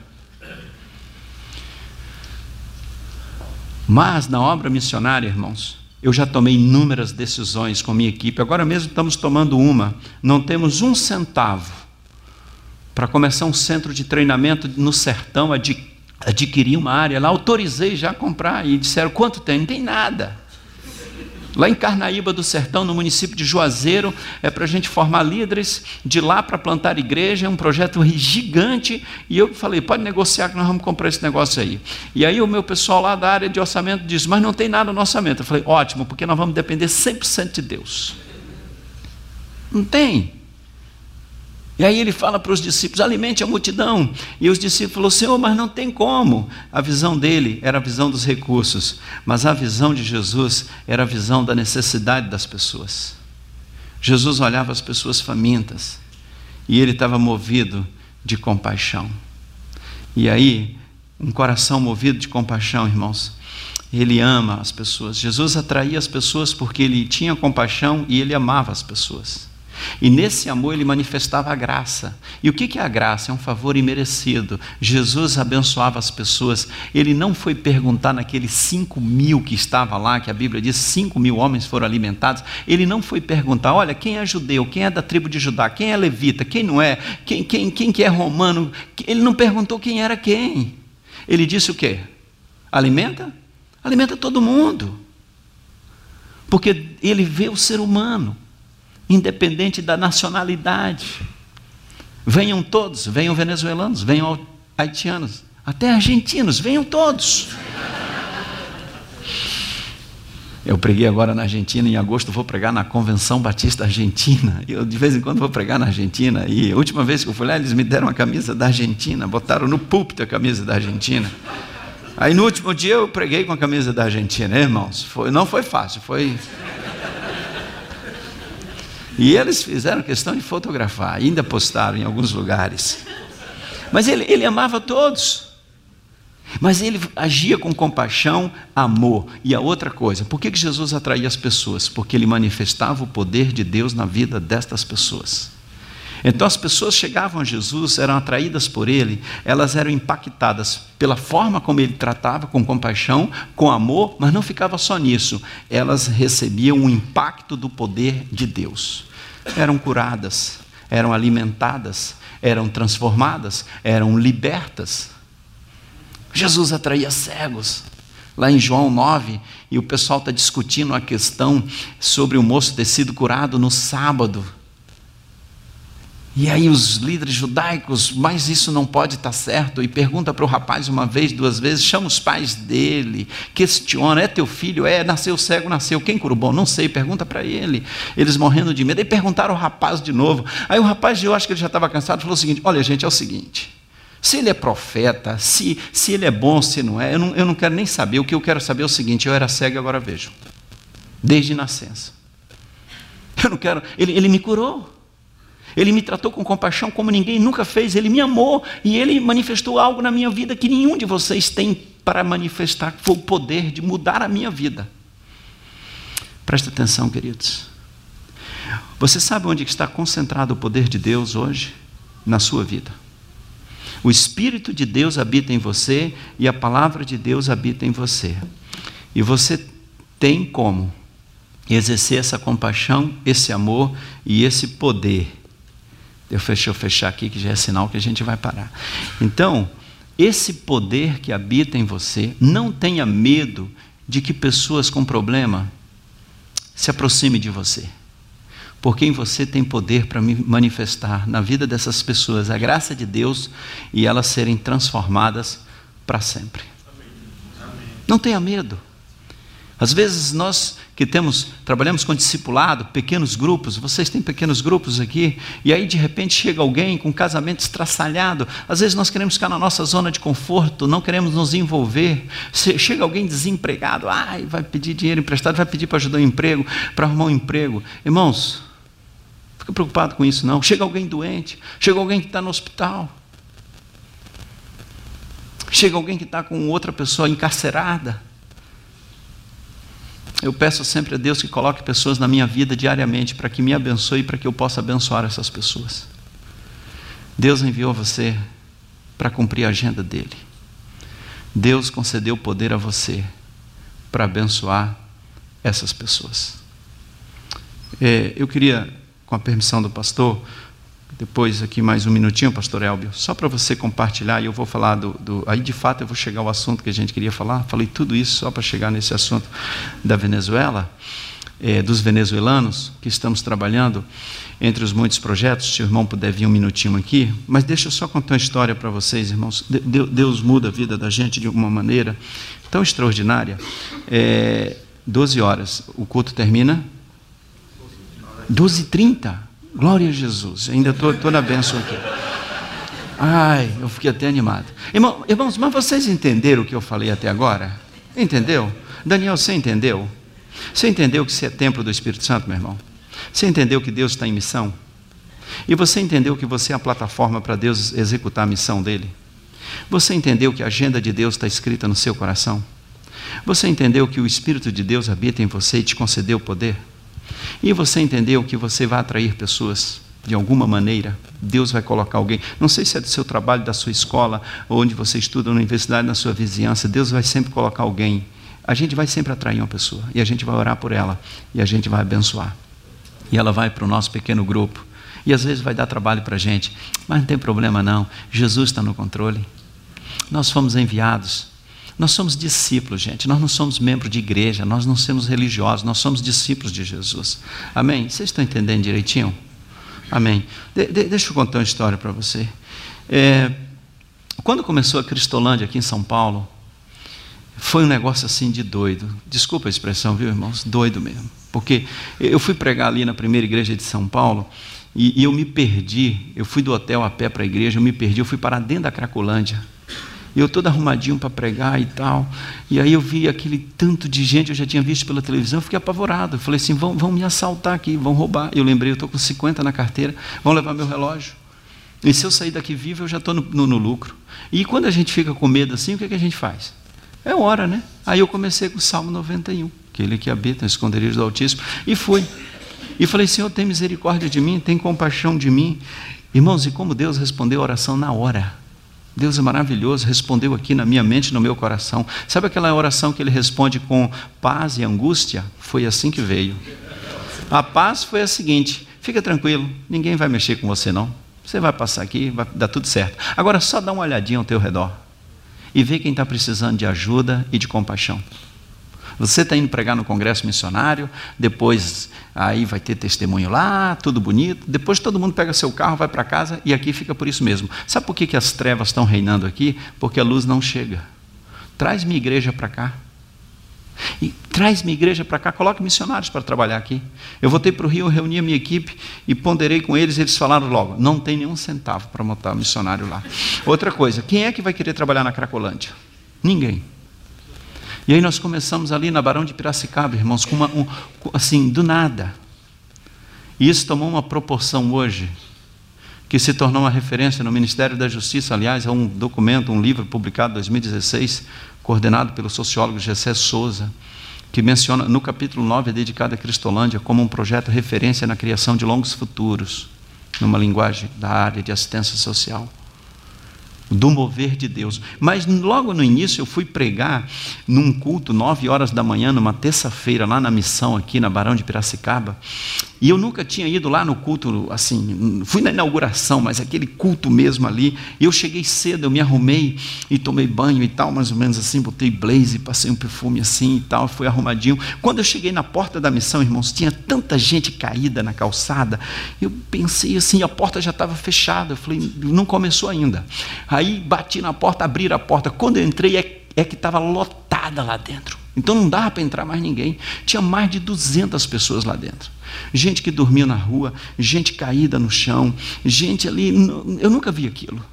Mas na obra missionária, irmãos, eu já tomei inúmeras decisões com minha equipe, agora mesmo estamos tomando uma. Não temos um centavo para começar um centro de treinamento no sertão, adquirir uma área lá. Autorizei já a comprar e disseram: quanto tem? Não tem nada. Lá em Carnaíba do Sertão, no município de Juazeiro, é para a gente formar líderes de lá para plantar igreja, é um projeto gigante. E eu falei, pode negociar que nós vamos comprar esse negócio aí. E aí o meu pessoal lá da área de orçamento disse, mas não tem nada no orçamento. Eu falei, ótimo, porque nós vamos depender 100% de Deus. Não tem. E aí ele fala para os discípulos: alimente a multidão. E os discípulos falaram: Senhor, mas não tem como. A visão dele era a visão dos recursos, mas a visão de Jesus era a visão da necessidade das pessoas. Jesus olhava as pessoas famintas e ele estava movido de compaixão. E aí, um coração movido de compaixão, irmãos, ele ama as pessoas. Jesus atraía as pessoas porque ele tinha compaixão e ele amava as pessoas. E nesse amor ele manifestava a graça. E o que é a graça? É um favor imerecido. Jesus abençoava as pessoas. Ele não foi perguntar naqueles cinco mil que estava lá, que a Bíblia diz cinco mil homens foram alimentados. Ele não foi perguntar, olha, quem é judeu, quem é da tribo de Judá, quem é levita, quem não é, quem, quem, quem que é romano. Ele não perguntou quem era quem. Ele disse o quê? Alimenta? Alimenta todo mundo. Porque ele vê o ser humano independente da nacionalidade. Venham todos, venham venezuelanos, venham haitianos, até argentinos, venham todos. Eu preguei agora na Argentina, em agosto vou pregar na Convenção Batista Argentina. Eu de vez em quando vou pregar na Argentina. E a última vez que eu fui lá, eles me deram a camisa da Argentina, botaram no púlpito a camisa da Argentina. Aí no último dia eu preguei com a camisa da Argentina, irmãos. Foi, não foi fácil, foi e eles fizeram questão de fotografar, ainda postaram em alguns lugares. Mas ele, ele amava todos. Mas ele agia com compaixão, amor. E a outra coisa, por que Jesus atraía as pessoas? Porque ele manifestava o poder de Deus na vida destas pessoas. Então as pessoas chegavam a Jesus, eram atraídas por ele, elas eram impactadas pela forma como ele tratava, com compaixão, com amor, mas não ficava só nisso, elas recebiam o impacto do poder de Deus eram curadas, eram alimentadas, eram transformadas, eram libertas. Jesus atraía cegos. Lá em João 9, e o pessoal está discutindo a questão sobre o moço ter sido curado no sábado. E aí os líderes judaicos, mas isso não pode estar certo, e pergunta para o rapaz uma vez, duas vezes, chama os pais dele, questiona, é teu filho? É, nasceu cego, nasceu, quem curou? Bom, não sei, pergunta para ele. Eles morrendo de medo, aí perguntaram ao rapaz de novo. Aí o rapaz, eu acho que ele já estava cansado, falou o seguinte, olha gente, é o seguinte, se ele é profeta, se, se ele é bom, se não é, eu não, eu não quero nem saber, o que eu quero saber é o seguinte, eu era cego e agora vejo, desde nascença. Eu não quero, ele, ele me curou. Ele me tratou com compaixão como ninguém nunca fez, ele me amou e ele manifestou algo na minha vida que nenhum de vocês tem para manifestar, que foi o poder de mudar a minha vida. Presta atenção, queridos. Você sabe onde está concentrado o poder de Deus hoje? Na sua vida. O Espírito de Deus habita em você e a palavra de Deus habita em você. E você tem como exercer essa compaixão, esse amor e esse poder Deixa eu fechar aqui, que já é sinal que a gente vai parar. Então, esse poder que habita em você, não tenha medo de que pessoas com problema se aproximem de você. Porque em você tem poder para manifestar na vida dessas pessoas a graça de Deus e elas serem transformadas para sempre. Não tenha medo. Às vezes nós que temos, trabalhamos com discipulado, pequenos grupos, vocês têm pequenos grupos aqui, e aí de repente chega alguém com casamento estraçalhado, às vezes nós queremos ficar na nossa zona de conforto, não queremos nos envolver, chega alguém desempregado, ai, vai pedir dinheiro emprestado, vai pedir para ajudar um emprego, para arrumar um emprego. Irmãos, fica preocupado com isso não. Chega alguém doente, chega alguém que está no hospital, chega alguém que está com outra pessoa encarcerada, eu peço sempre a Deus que coloque pessoas na minha vida diariamente para que me abençoe e para que eu possa abençoar essas pessoas. Deus enviou você para cumprir a agenda dele. Deus concedeu poder a você para abençoar essas pessoas. É, eu queria, com a permissão do pastor, depois aqui mais um minutinho, pastor Elbio, só para você compartilhar, e eu vou falar do, do, Aí de fato eu vou chegar ao assunto que a gente queria falar. Falei tudo isso só para chegar nesse assunto da Venezuela, é, dos venezuelanos que estamos trabalhando entre os muitos projetos. Se o irmão puder vir um minutinho aqui, mas deixa eu só contar uma história para vocês, irmãos. Deus muda a vida da gente de uma maneira tão extraordinária. É, 12 horas, o culto termina. 12h30. Glória a Jesus. Ainda estou na bênção aqui. Ai, eu fiquei até animado. Irmão, irmãos, mas vocês entenderam o que eu falei até agora? Entendeu? Daniel, você entendeu? Você entendeu que você é templo do Espírito Santo, meu irmão? Você entendeu que Deus está em missão? E você entendeu que você é a plataforma para Deus executar a missão dele? Você entendeu que a agenda de Deus está escrita no seu coração? Você entendeu que o Espírito de Deus habita em você e te concedeu poder? E você entendeu que você vai atrair pessoas de alguma maneira, Deus vai colocar alguém, não sei se é do seu trabalho, da sua escola, onde você estuda, na universidade, na sua vizinhança, Deus vai sempre colocar alguém. A gente vai sempre atrair uma pessoa, e a gente vai orar por ela, e a gente vai abençoar. E ela vai para o nosso pequeno grupo, e às vezes vai dar trabalho para a gente, mas não tem problema não, Jesus está no controle. Nós fomos enviados nós somos discípulos, gente. Nós não somos membros de igreja, nós não somos religiosos, nós somos discípulos de Jesus. Amém? Vocês estão entendendo direitinho? Amém. De, de, deixa eu contar uma história para você. É, quando começou a Cristolândia aqui em São Paulo, foi um negócio assim de doido. Desculpa a expressão, viu, irmãos? Doido mesmo. Porque eu fui pregar ali na primeira igreja de São Paulo e, e eu me perdi. Eu fui do hotel a pé para a igreja, eu me perdi. Eu fui para dentro da Cracolândia. Eu todo arrumadinho para pregar e tal. E aí eu vi aquele tanto de gente, eu já tinha visto pela televisão, eu fiquei apavorado. Eu falei assim: vão, vão me assaltar aqui, vão roubar. Eu lembrei, eu estou com 50 na carteira, vão levar meu relógio. E se eu sair daqui vivo, eu já estou no, no, no, lucro. E quando a gente fica com medo assim, o que, é que a gente faz? É hora, né? Aí eu comecei com o Salmo 91, aquele que habita no esconderijo do Altíssimo, e fui. E falei, Senhor, tem misericórdia de mim, tem compaixão de mim. Irmãos, e como Deus respondeu a oração na hora. Deus é maravilhoso, respondeu aqui na minha mente, no meu coração. Sabe aquela oração que ele responde com paz e angústia? Foi assim que veio. A paz foi a seguinte: fica tranquilo, ninguém vai mexer com você não. Você vai passar aqui, vai dar tudo certo. Agora só dá uma olhadinha ao teu redor e vê quem está precisando de ajuda e de compaixão. Você está indo pregar no congresso missionário, depois aí vai ter testemunho lá, tudo bonito. Depois todo mundo pega seu carro, vai para casa e aqui fica por isso mesmo. Sabe por que, que as trevas estão reinando aqui? Porque a luz não chega. Traz minha igreja para cá. E traz minha igreja para cá, coloque missionários para trabalhar aqui. Eu voltei para o Rio, reuni a minha equipe e ponderei com eles, eles falaram logo: não tem nenhum centavo para montar missionário lá. Outra coisa, quem é que vai querer trabalhar na Cracolândia? Ninguém. E aí nós começamos ali na Barão de Piracicaba, irmãos, com uma, um, assim, do nada. E isso tomou uma proporção hoje, que se tornou uma referência no Ministério da Justiça, aliás, é um documento, um livro publicado em 2016, coordenado pelo sociólogo Gessé Souza, que menciona, no capítulo 9, é dedicado a Cristolândia como um projeto referência na criação de longos futuros, numa linguagem da área de assistência social do mover de Deus. Mas logo no início eu fui pregar num culto, nove horas da manhã, numa terça-feira, lá na missão, aqui na Barão de Piracicaba. E eu nunca tinha ido lá no culto, assim, fui na inauguração, mas aquele culto mesmo ali. Eu cheguei cedo, eu me arrumei e tomei banho e tal, mais ou menos assim, botei blaze, passei um perfume assim e tal, fui arrumadinho. Quando eu cheguei na porta da missão, irmãos, tinha tanta gente caída na calçada. Eu pensei assim, a porta já estava fechada. Eu falei, não começou ainda. Bati na porta, abri a porta. Quando eu entrei, é, é que estava lotada lá dentro. Então não dava para entrar mais ninguém. Tinha mais de 200 pessoas lá dentro. Gente que dormia na rua, gente caída no chão, gente ali. Eu nunca vi aquilo.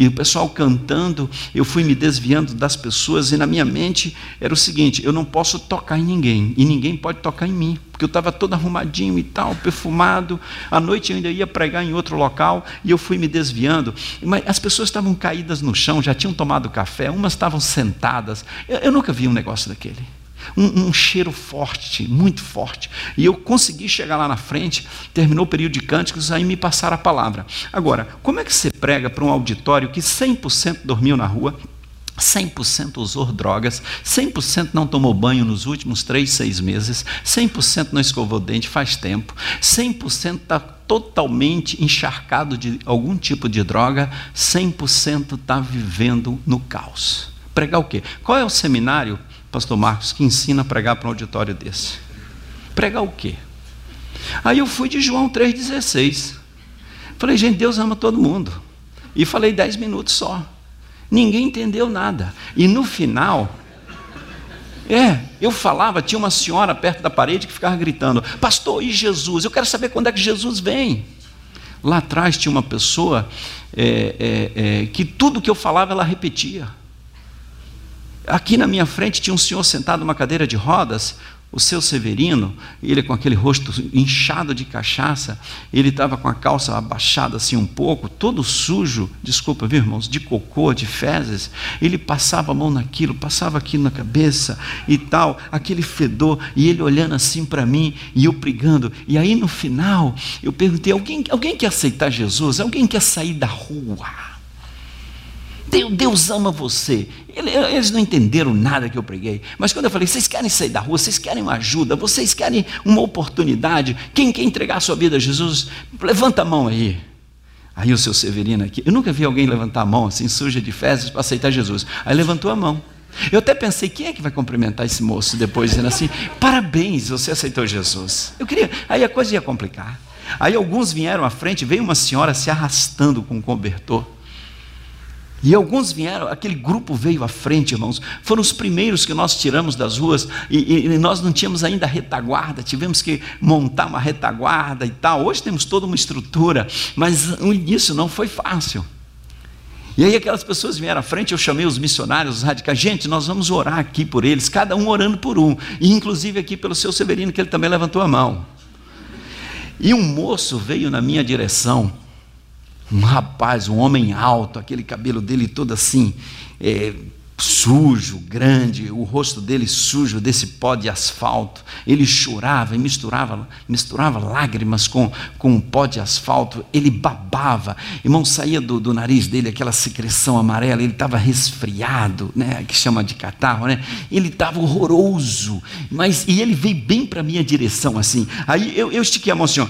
E o pessoal cantando, eu fui me desviando das pessoas, e na minha mente era o seguinte: eu não posso tocar em ninguém, e ninguém pode tocar em mim, porque eu estava todo arrumadinho e tal, perfumado. À noite eu ainda ia pregar em outro local, e eu fui me desviando. Mas as pessoas estavam caídas no chão, já tinham tomado café, umas estavam sentadas. Eu, eu nunca vi um negócio daquele. Um, um, cheiro forte, muito forte. E eu consegui chegar lá na frente, terminou o período de cânticos, aí me passaram a palavra. Agora, como é que você prega para um auditório que 100% dormiu na rua, 100% usou drogas, 100% não tomou banho nos últimos 3, 6 meses, 100% não escovou dente faz tempo, 100% está totalmente encharcado de algum tipo de droga, 100% está vivendo no caos. Pregar o quê? Qual é o seminário pastor Marcos, que ensina a pregar para um auditório desse. Pregar o quê? Aí eu fui de João 3,16. Falei, gente, Deus ama todo mundo. E falei dez minutos só. Ninguém entendeu nada. E no final, é, eu falava, tinha uma senhora perto da parede que ficava gritando: Pastor, e Jesus? Eu quero saber quando é que Jesus vem. Lá atrás tinha uma pessoa é, é, é, que tudo que eu falava ela repetia. Aqui na minha frente tinha um senhor sentado numa cadeira de rodas, o seu Severino, ele com aquele rosto inchado de cachaça, ele estava com a calça abaixada assim um pouco, todo sujo, desculpa, viu irmãos, de cocô, de fezes. Ele passava a mão naquilo, passava aqui na cabeça e tal, aquele fedor, e ele olhando assim para mim e eu pregando. E aí no final eu perguntei: alguém, alguém quer aceitar Jesus? Alguém quer sair da rua? Deus ama você. Eles não entenderam nada que eu preguei. Mas quando eu falei, vocês querem sair da rua, vocês querem uma ajuda, vocês querem uma oportunidade, quem quer entregar a sua vida a Jesus, levanta a mão aí. Aí o seu Severino aqui, eu nunca vi alguém levantar a mão assim, suja de fezes, para aceitar Jesus. Aí levantou a mão. Eu até pensei, quem é que vai cumprimentar esse moço depois, dizendo assim, parabéns, você aceitou Jesus. Eu queria, aí a coisa ia complicar. Aí alguns vieram à frente, veio uma senhora se arrastando com um cobertor. E alguns vieram, aquele grupo veio à frente, irmãos. Foram os primeiros que nós tiramos das ruas e, e, nós não tínhamos ainda retaguarda, tivemos que montar uma retaguarda e tal. Hoje temos toda uma estrutura, mas o início não foi fácil. E aí aquelas pessoas vieram à frente, eu chamei os missionários, os radicais, gente, nós vamos orar aqui por eles, cada um orando por um, e inclusive aqui pelo seu Severino, que ele também levantou a mão. E um moço veio na minha direção, um rapaz, um homem alto, aquele cabelo dele todo assim, é, sujo, grande, o rosto dele sujo desse pó de asfalto. Ele chorava e misturava, misturava lágrimas com, com o pó de asfalto. Ele babava, irmão, saía do, do nariz dele aquela secreção amarela. Ele estava resfriado, né, que chama de catarro, né? Ele estava horroroso, mas e ele veio bem para minha direção assim. Aí eu, eu estiquei a mão assim, ó,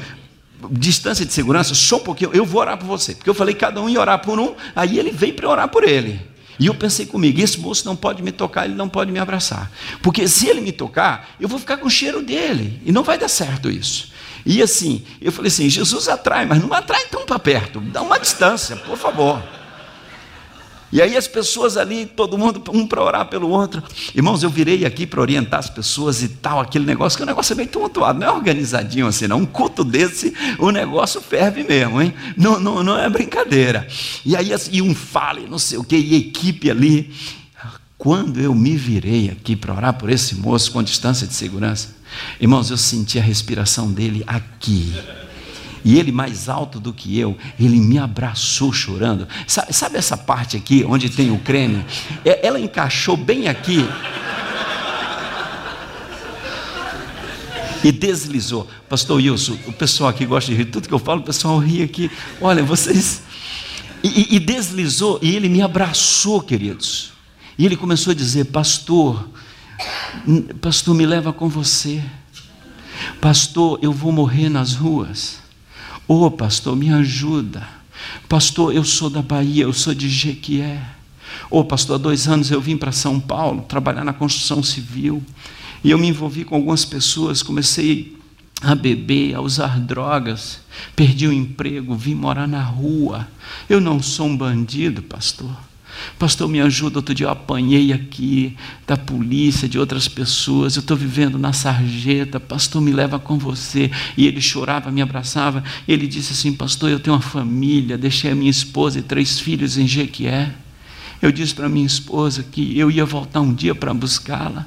distância de segurança, só um pouquinho, eu vou orar por você. Porque eu falei cada um ia orar por um, aí ele veio para orar por ele. E eu pensei comigo: esse moço não pode me tocar, ele não pode me abraçar. Porque se ele me tocar, eu vou ficar com o cheiro dele. E não vai dar certo isso. E assim, eu falei assim: Jesus atrai, mas não atrai tão para perto, dá uma distância, por favor. E aí as pessoas ali, todo mundo, um para orar pelo outro. Irmãos, eu virei aqui para orientar as pessoas e tal, aquele negócio, que o negócio é meio tumultuado, não é organizadinho assim, não. Um culto desse, o negócio ferve mesmo, hein? Não, não, não é brincadeira. E aí, assim, e um fala, não sei o que, e equipe ali. Quando eu me virei aqui para orar por esse moço com distância de segurança, irmãos, eu senti a respiração dele aqui e ele mais alto do que eu, ele me abraçou chorando. Sabe, sabe essa parte aqui, onde tem o creme? É, ela encaixou bem aqui. E deslizou. Pastor Wilson, o pessoal aqui gosta de rir, tudo que eu falo, o pessoal ri aqui. Olha, vocês. E, e, e deslizou, e ele me abraçou, queridos. E ele começou a dizer: Pastor, pastor, me leva com você. Pastor, eu vou morrer nas ruas. Ô oh, pastor, me ajuda. Pastor, eu sou da Bahia, eu sou de Jequié. Ô oh, pastor, há dois anos eu vim para São Paulo trabalhar na construção civil. E eu me envolvi com algumas pessoas, comecei a beber, a usar drogas, perdi o emprego, vim morar na rua. Eu não sou um bandido, pastor. Pastor, me ajuda. Outro dia eu apanhei aqui da polícia, de outras pessoas. Eu estou vivendo na sarjeta. Pastor, me leva com você. E ele chorava, me abraçava. Ele disse assim: Pastor, eu tenho uma família. Deixei a minha esposa e três filhos em Jequié. Eu disse para minha esposa que eu ia voltar um dia para buscá-la.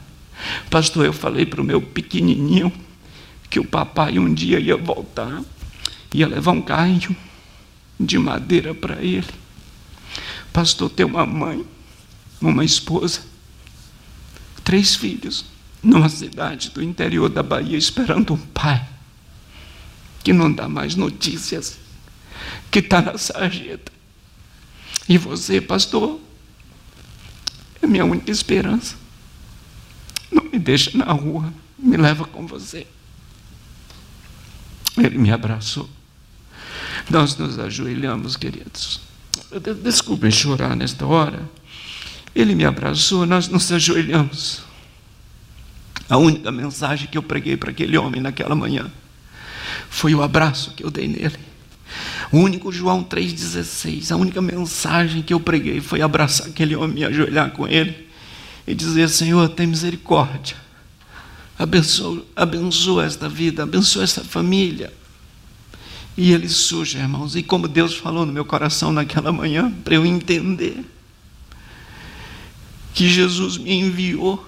Pastor, eu falei para o meu pequenininho que o papai um dia ia voltar, ia levar um carrinho de madeira para ele. Pastor, tem uma mãe, uma esposa, três filhos, numa cidade do interior da Bahia, esperando um pai, que não dá mais notícias, que está na sarjeta. E você, pastor, é minha única esperança. Não me deixa na rua, me leva com você. Ele me abraçou. Nós nos ajoelhamos, queridos. Desculpem chorar nesta hora. Ele me abraçou, nós nos ajoelhamos. A única mensagem que eu preguei para aquele homem naquela manhã foi o abraço que eu dei nele. O único João 3,16, a única mensagem que eu preguei foi abraçar aquele homem, me ajoelhar com ele e dizer: Senhor, tem misericórdia, abençoa, abençoa esta vida, abençoa esta família. E ele surge, irmãos, e como Deus falou no meu coração naquela manhã, para eu entender que Jesus me enviou,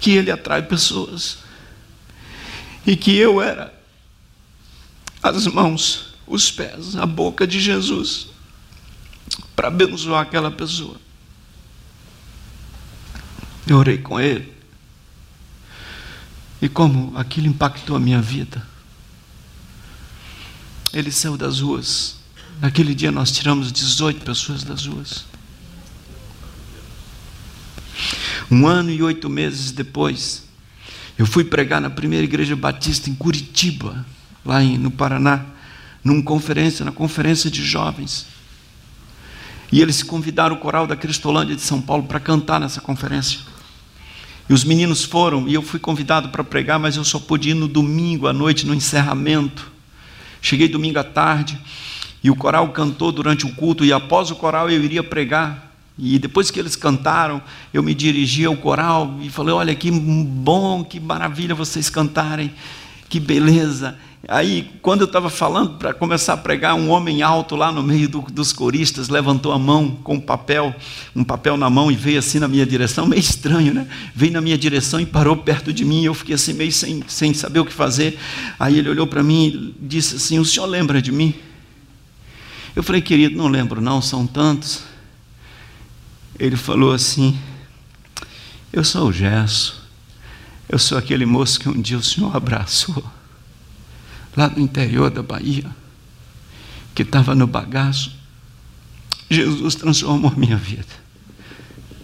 que Ele atrai pessoas, e que eu era as mãos, os pés, a boca de Jesus, para abençoar aquela pessoa. Eu orei com Ele, e como aquilo impactou a minha vida ele saiu das ruas. Naquele dia nós tiramos 18 pessoas das ruas. Um ano e oito meses depois, eu fui pregar na primeira igreja batista em Curitiba, lá no Paraná, numa conferência, na conferência de jovens. E eles convidaram o coral da Cristolândia de São Paulo para cantar nessa conferência. E os meninos foram, e eu fui convidado para pregar, mas eu só pude ir no domingo à noite, no encerramento. Cheguei domingo à tarde e o coral cantou durante o culto, e após o coral eu iria pregar. E depois que eles cantaram, eu me dirigi ao coral e falei: Olha, que bom, que maravilha vocês cantarem, que beleza. Aí, quando eu estava falando para começar a pregar, um homem alto lá no meio do, dos coristas levantou a mão com um papel, um papel na mão e veio assim na minha direção, meio estranho, né? Veio na minha direção e parou perto de mim. Eu fiquei assim, meio sem, sem saber o que fazer. Aí ele olhou para mim e disse assim: O senhor lembra de mim? Eu falei, querido, não lembro, não, são tantos. Ele falou assim: Eu sou o Gesso, eu sou aquele moço que um dia o senhor abraçou lá no interior da Bahia, que estava no bagaço, Jesus transformou a minha vida.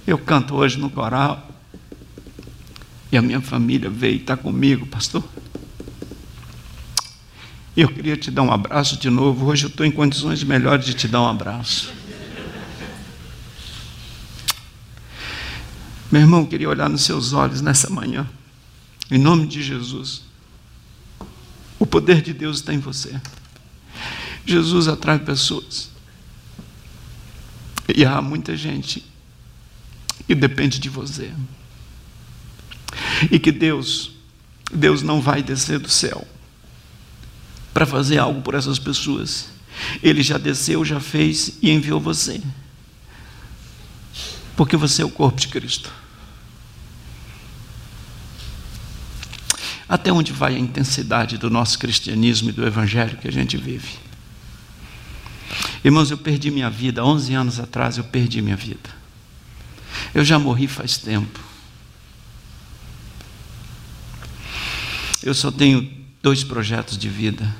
Eu canto hoje no coral, e a minha família veio e está comigo, pastor. Eu queria te dar um abraço de novo. Hoje eu estou em condições melhores de te dar um abraço. Meu irmão, eu queria olhar nos seus olhos nessa manhã, em nome de Jesus. O poder de Deus está em você. Jesus atrai pessoas. E há muita gente que depende de você. E que Deus, Deus não vai descer do céu para fazer algo por essas pessoas. Ele já desceu, já fez e enviou você. Porque você é o corpo de Cristo. Até onde vai a intensidade do nosso cristianismo e do evangelho que a gente vive? Irmãos, eu perdi minha vida, 11 anos atrás eu perdi minha vida. Eu já morri faz tempo. Eu só tenho dois projetos de vida: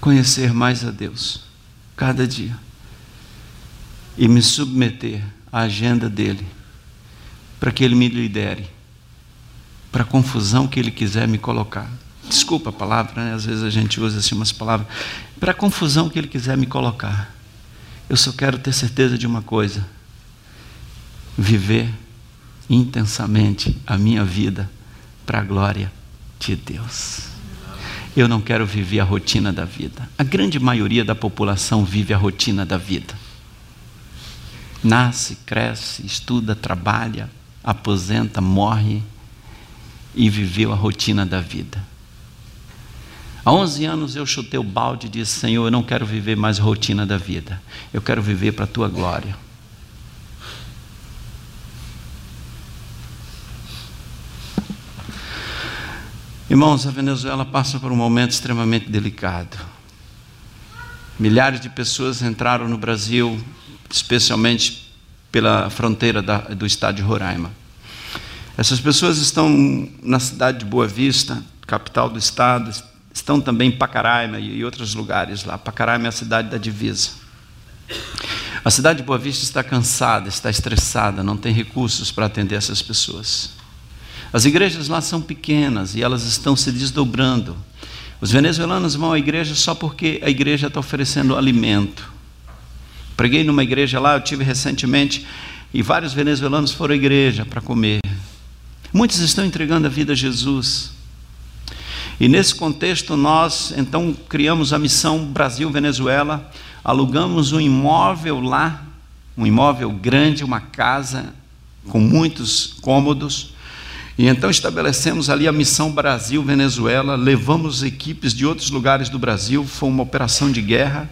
conhecer mais a Deus, cada dia, e me submeter à agenda dele, para que ele me lidere, para a confusão que ele quiser me colocar. Desculpa a palavra, né? às vezes a gente usa assim umas palavras. Para a confusão que Ele quiser me colocar. Eu só quero ter certeza de uma coisa: viver intensamente a minha vida para a glória de Deus. Eu não quero viver a rotina da vida. A grande maioria da população vive a rotina da vida. Nasce, cresce, estuda, trabalha, aposenta, morre e viveu a rotina da vida. Há 11 anos eu chutei o balde e disse: Senhor, eu não quero viver mais rotina da vida. Eu quero viver para a tua glória. Irmãos, a Venezuela passa por um momento extremamente delicado. Milhares de pessoas entraram no Brasil, especialmente pela fronteira da, do estado de Roraima. Essas pessoas estão na cidade de Boa Vista, capital do estado, estão também Pacaraima e outros lugares lá. Pacaraima é a cidade da divisa. A cidade de Boa Vista está cansada, está estressada, não tem recursos para atender essas pessoas. As igrejas lá são pequenas e elas estão se desdobrando. Os venezuelanos vão à igreja só porque a igreja está oferecendo alimento. Preguei numa igreja lá, eu tive recentemente, e vários venezuelanos foram à igreja para comer. Muitos estão entregando a vida a Jesus. E nesse contexto, nós então criamos a missão Brasil-Venezuela, alugamos um imóvel lá, um imóvel grande, uma casa com muitos cômodos. E então estabelecemos ali a missão Brasil-Venezuela, levamos equipes de outros lugares do Brasil, foi uma operação de guerra.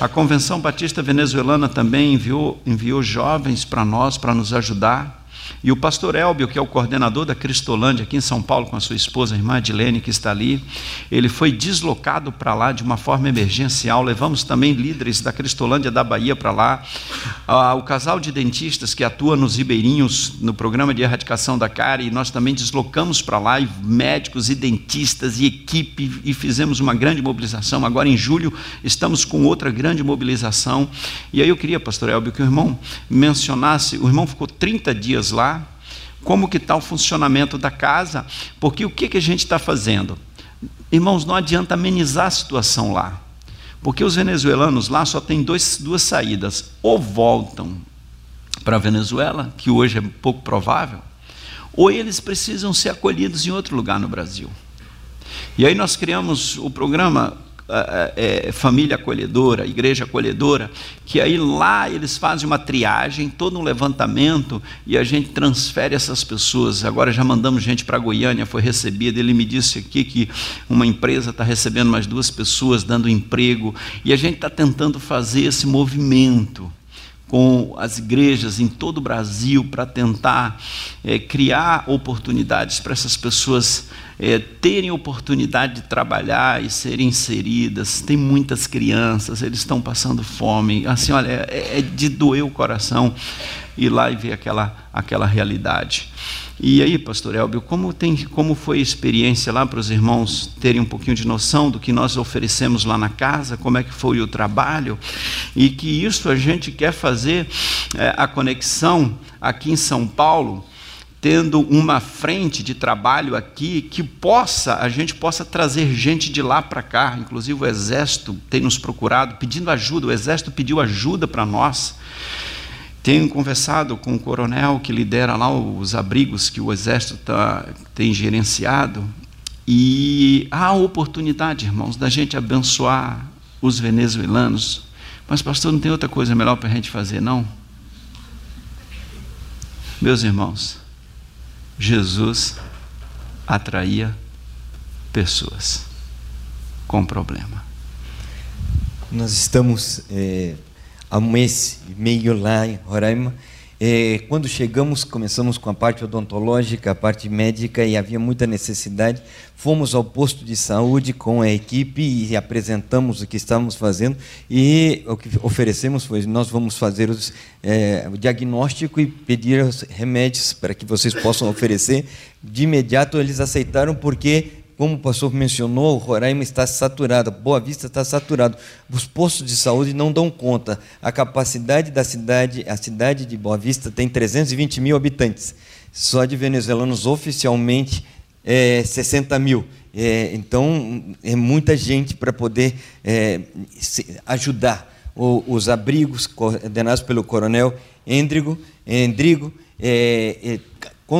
A Convenção Batista Venezuelana também enviou, enviou jovens para nós, para nos ajudar. E o pastor Elbio, que é o coordenador da Cristolândia aqui em São Paulo, com a sua esposa, a irmã Adilene, que está ali, ele foi deslocado para lá de uma forma emergencial. Levamos também líderes da Cristolândia da Bahia para lá. Ah, o casal de dentistas que atua nos Ribeirinhos, no programa de erradicação da cárie, nós também deslocamos para lá, e médicos e dentistas e equipe, e fizemos uma grande mobilização. Agora, em julho, estamos com outra grande mobilização. E aí eu queria, pastor Elbio, que o irmão mencionasse, o irmão ficou 30 dias lá lá, como que está o funcionamento da casa, porque o que, que a gente está fazendo? Irmãos, não adianta amenizar a situação lá, porque os venezuelanos lá só têm dois, duas saídas, ou voltam para a Venezuela, que hoje é pouco provável, ou eles precisam ser acolhidos em outro lugar no Brasil. E aí nós criamos o programa é, família acolhedora, igreja acolhedora, que aí lá eles fazem uma triagem, todo um levantamento e a gente transfere essas pessoas. Agora já mandamos gente para Goiânia, foi recebida. Ele me disse aqui que uma empresa está recebendo mais duas pessoas, dando emprego, e a gente está tentando fazer esse movimento com as igrejas em todo o Brasil para tentar é, criar oportunidades para essas pessoas é, terem oportunidade de trabalhar e serem inseridas. Tem muitas crianças, eles estão passando fome. Assim, olha, é, é de doer o coração ir lá e ver aquela, aquela realidade. E aí, pastor Elbio, como, tem, como foi a experiência lá para os irmãos terem um pouquinho de noção do que nós oferecemos lá na casa, como é que foi o trabalho, e que isso a gente quer fazer é, a conexão aqui em São Paulo, tendo uma frente de trabalho aqui que possa, a gente possa trazer gente de lá para cá, inclusive o exército tem nos procurado pedindo ajuda, o exército pediu ajuda para nós. Tenho conversado com o coronel que lidera lá os abrigos que o exército tá, tem gerenciado e há oportunidade, irmãos, da gente abençoar os venezuelanos. Mas pastor, não tem outra coisa melhor para a gente fazer, não? Meus irmãos, Jesus atraía pessoas com problema. Nós estamos é, há um mês e meio lá em Roraima. É, quando chegamos, começamos com a parte odontológica, a parte médica e havia muita necessidade. Fomos ao posto de saúde com a equipe e apresentamos o que estávamos fazendo e o que oferecemos foi: nós vamos fazer os, é, o diagnóstico e pedir os remédios para que vocês possam oferecer. De imediato eles aceitaram porque como o pastor mencionou, Roraima está saturada, Boa Vista está saturado. Os postos de saúde não dão conta. A capacidade da cidade, a cidade de Boa Vista tem 320 mil habitantes. Só de venezuelanos oficialmente é 60 mil. É, então é muita gente para poder é, ajudar. O, os abrigos coordenados pelo coronel Endrigo, Endrigo é, é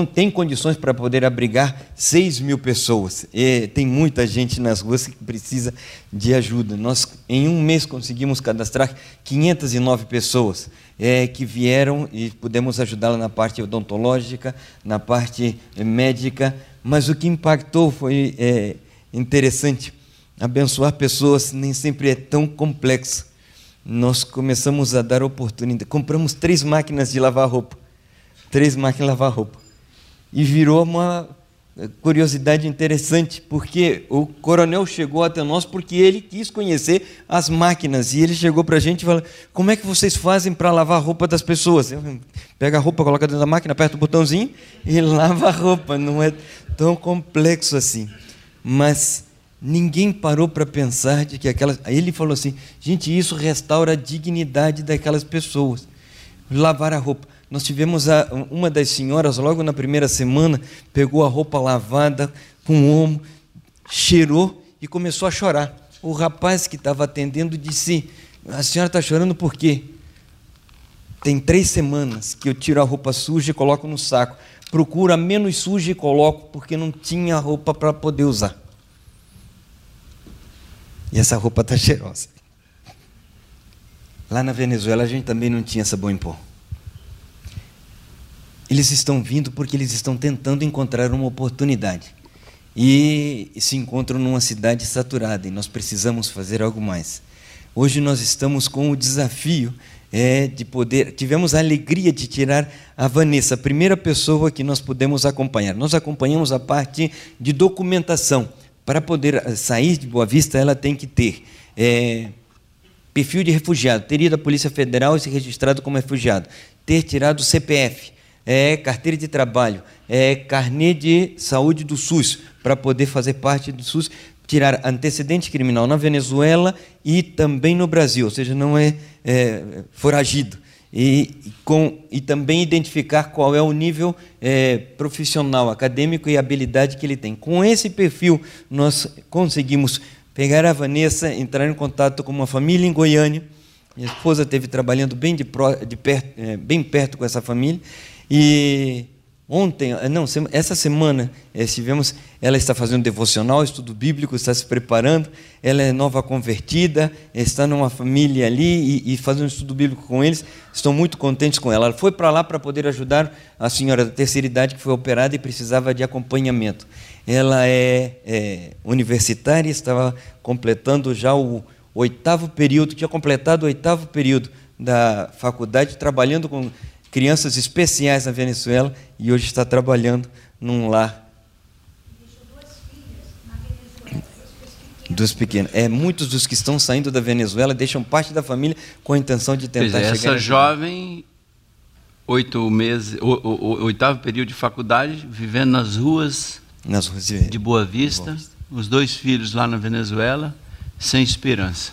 tem condições para poder abrigar 6 mil pessoas. E tem muita gente nas ruas que precisa de ajuda. Nós, em um mês, conseguimos cadastrar 509 pessoas é, que vieram e pudemos ajudá-la na parte odontológica, na parte médica. Mas o que impactou foi é, interessante. Abençoar pessoas nem sempre é tão complexo. Nós começamos a dar oportunidade. Compramos três máquinas de lavar roupa. Três máquinas de lavar roupa e virou uma curiosidade interessante, porque o coronel chegou até nós porque ele quis conhecer as máquinas e ele chegou para a gente e falou: Como é que vocês fazem para lavar a roupa das pessoas? Eu, pega a roupa, coloca dentro da máquina, aperta o botãozinho e lava a roupa. Não é tão complexo assim. Mas ninguém parou para pensar de que aquelas. Aí ele falou assim: Gente, isso restaura a dignidade daquelas pessoas. Lavar a roupa. Nós tivemos a, uma das senhoras, logo na primeira semana, pegou a roupa lavada com omo, cheirou e começou a chorar. O rapaz que estava atendendo disse: A senhora está chorando por quê? Tem três semanas que eu tiro a roupa suja e coloco no saco. Procuro a menos suja e coloco, porque não tinha roupa para poder usar. E essa roupa está cheirosa. Lá na Venezuela a gente também não tinha sabão em pó. Eles estão vindo porque eles estão tentando encontrar uma oportunidade. E se encontram numa cidade saturada e nós precisamos fazer algo mais. Hoje nós estamos com o desafio é, de poder. Tivemos a alegria de tirar a Vanessa, a primeira pessoa que nós pudemos acompanhar. Nós acompanhamos a parte de documentação. Para poder sair de Boa Vista, ela tem que ter é, perfil de refugiado, ter ido à Polícia Federal e se registrado como refugiado, ter tirado o CPF, é carteira de trabalho, é carnê de saúde do SUS, para poder fazer parte do SUS, tirar antecedente criminal na Venezuela e também no Brasil, ou seja, não é, é foragido. E, com, e também identificar qual é o nível é, profissional, acadêmico e habilidade que ele tem. Com esse perfil, nós conseguimos pegar a Vanessa, entrar em contato com uma família em Goiânia. Minha esposa esteve trabalhando bem, de, de perto, é, bem perto com essa família e ontem, não, essa semana estivemos, ela está fazendo devocional, estudo bíblico, está se preparando, ela é nova convertida, está numa família ali e, e fazendo um estudo bíblico com eles, estou muito contentes com ela. Ela foi para lá para poder ajudar a senhora da terceira idade que foi operada e precisava de acompanhamento. Ela é, é universitária, estava completando já o oitavo período, tinha completado o oitavo período da faculdade, trabalhando com crianças especiais na Venezuela e hoje está trabalhando num lar. Dos pequenos. É, muitos dos que estão saindo da Venezuela deixam parte da família com a intenção de tentar é, chegar. Essa jovem, oito meses, o, o, o, oitavo período de faculdade, vivendo nas ruas, nas ruas de, de Boa Vista, Boa Vista, os dois filhos lá na Venezuela, sem esperança.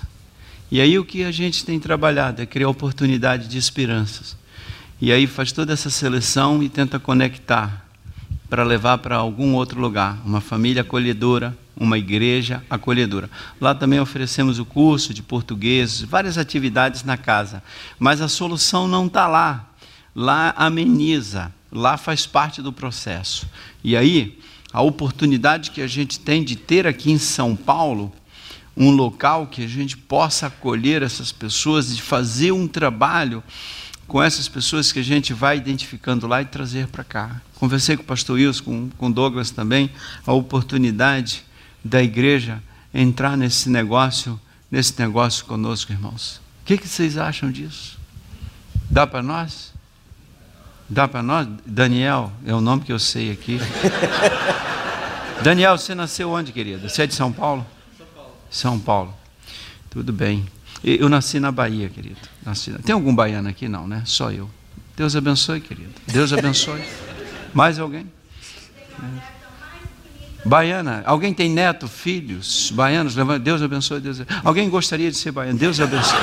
E aí o que a gente tem trabalhado é criar oportunidade de esperanças. E aí faz toda essa seleção e tenta conectar para levar para algum outro lugar, uma família acolhedora, uma igreja acolhedora. Lá também oferecemos o curso de português, várias atividades na casa, mas a solução não está lá. Lá ameniza, lá faz parte do processo. E aí, a oportunidade que a gente tem de ter aqui em São Paulo um local que a gente possa acolher essas pessoas, de fazer um trabalho com essas pessoas que a gente vai identificando lá e trazer para cá. Conversei com o pastor Wilson, com, com Douglas também, a oportunidade da igreja entrar nesse negócio, nesse negócio conosco, irmãos. O que, que vocês acham disso? Dá para nós? Dá para nós? Daniel, é o nome que eu sei aqui. Daniel, você nasceu onde, querida? Você é de São Paulo? São Paulo. São Paulo. Tudo bem. Eu nasci na Bahia, querido. Nasci... Tem algum baiano aqui? Não, né? Só eu. Deus abençoe, querido. Deus abençoe. Mais alguém? É. Baiana, alguém tem neto, filhos, baianos? Deus abençoe, Deus abençoe. Alguém gostaria de ser baiano? Deus abençoe.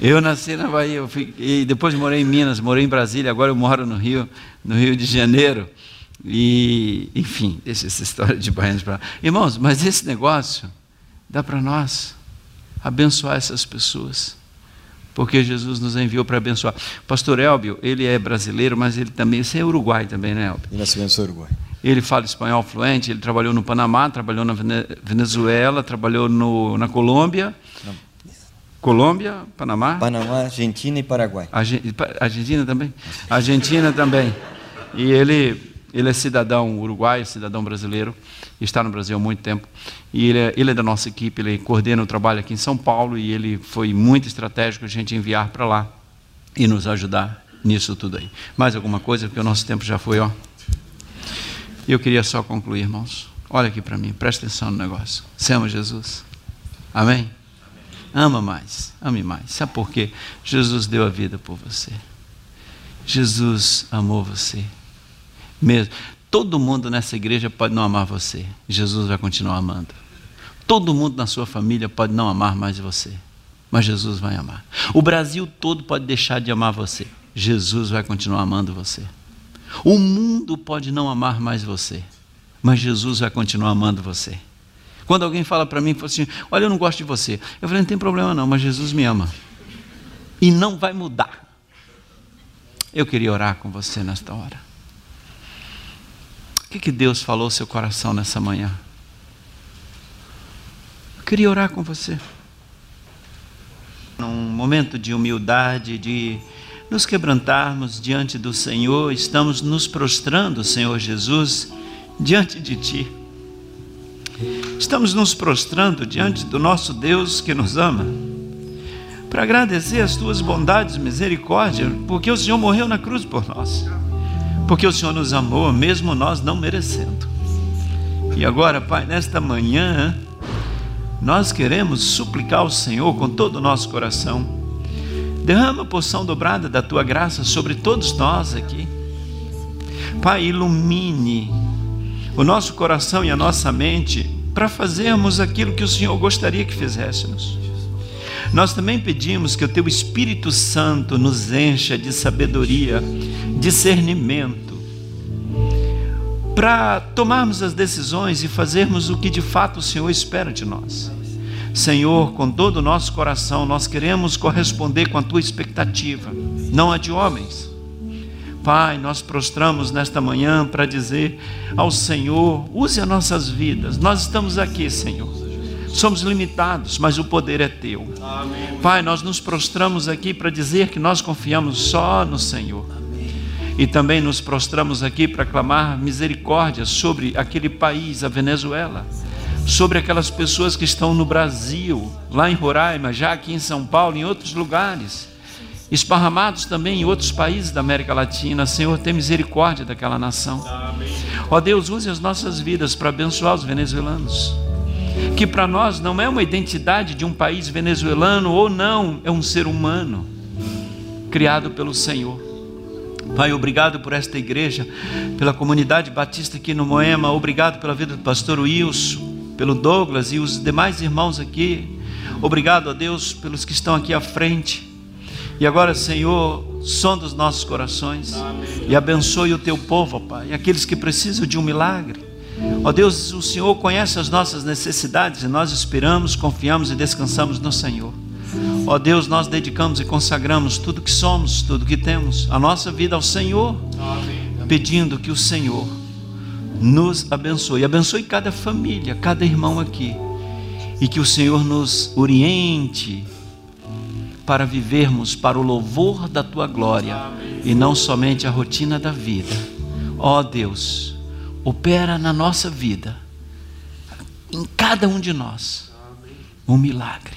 Eu nasci na Bahia, fui, e depois morei em Minas, morei em Brasília, agora eu moro no Rio, no Rio de Janeiro. E, enfim, deixa essa história de baianos para lá. Irmãos, mas esse negócio dá para nós abençoar essas pessoas, porque Jesus nos enviou para abençoar. Pastor Elbio, ele é brasileiro, mas ele também, você é uruguai também, né, Elbio? E nasceu em Uruguai. Ele fala espanhol fluente, ele trabalhou no Panamá, trabalhou na Venezuela, trabalhou no, na Colômbia. Não. Colômbia, Panamá? Panamá, Argentina e Paraguai. Argentina também? Argentina também. E ele ele é cidadão uruguaio, cidadão brasileiro, está no Brasil há muito tempo. E ele é, ele é, da nossa equipe, ele coordena o trabalho aqui em São Paulo e ele foi muito estratégico a gente enviar para lá e nos ajudar nisso tudo aí. Mais alguma coisa, porque o nosso tempo já foi, ó. Eu queria só concluir, irmãos. Olha aqui para mim, presta atenção no negócio. Você ama Jesus? Amém? Ama mais, ame mais. Sabe por quê? Jesus deu a vida por você. Jesus amou você mesmo. Todo mundo nessa igreja pode não amar você, Jesus vai continuar amando. Todo mundo na sua família pode não amar mais você, mas Jesus vai amar. O Brasil todo pode deixar de amar você, Jesus vai continuar amando você. O mundo pode não amar mais você, mas Jesus vai continuar amando você. Quando alguém fala para mim, fala assim: Olha, eu não gosto de você. Eu falei: Não tem problema não, mas Jesus me ama. E não vai mudar. Eu queria orar com você nesta hora que, que Deus falou ao seu coração nessa manhã? Eu queria orar com você. Num momento de humildade, de nos quebrantarmos diante do Senhor, estamos nos prostrando, Senhor Jesus, diante de Ti. Estamos nos prostrando diante do nosso Deus que nos ama, para agradecer as Tuas bondades, misericórdia, porque o Senhor morreu na cruz por nós porque o Senhor nos amou, mesmo nós não merecendo. E agora, Pai, nesta manhã, nós queremos suplicar ao Senhor com todo o nosso coração. Derrama a porção dobrada da tua graça sobre todos nós aqui. Pai, ilumine o nosso coração e a nossa mente para fazermos aquilo que o Senhor gostaria que fizéssemos. Nós também pedimos que o teu Espírito Santo nos encha de sabedoria, discernimento, para tomarmos as decisões e fazermos o que de fato o Senhor espera de nós. Senhor, com todo o nosso coração, nós queremos corresponder com a tua expectativa, não a de homens. Pai, nós prostramos nesta manhã para dizer ao Senhor: use as nossas vidas, nós estamos aqui, Senhor Somos limitados, mas o poder é teu. Amém. Pai, nós nos prostramos aqui para dizer que nós confiamos só no Senhor. E também nos prostramos aqui para clamar misericórdia sobre aquele país, a Venezuela, sobre aquelas pessoas que estão no Brasil, lá em Roraima, já aqui em São Paulo, em outros lugares, esparramados também em outros países da América Latina. Senhor, tem misericórdia daquela nação. Ó Deus, use as nossas vidas para abençoar os venezuelanos que para nós não é uma identidade de um país venezuelano ou não, é um ser humano criado pelo Senhor. Pai, obrigado por esta igreja, pela comunidade batista aqui no Moema, obrigado pela vida do pastor Wilson, pelo Douglas e os demais irmãos aqui. Obrigado a Deus pelos que estão aqui à frente. E agora, Senhor, sonda os nossos corações e abençoe o teu povo, Pai, aqueles que precisam de um milagre. Ó Deus, o Senhor conhece as nossas necessidades e nós esperamos, confiamos e descansamos no Senhor. Ó Deus, nós dedicamos e consagramos tudo que somos, tudo que temos, a nossa vida ao Senhor, pedindo que o Senhor nos abençoe, abençoe cada família, cada irmão aqui, e que o Senhor nos oriente para vivermos para o louvor da tua glória e não somente a rotina da vida. Ó Deus, opera na nossa vida, em cada um de nós, um milagre.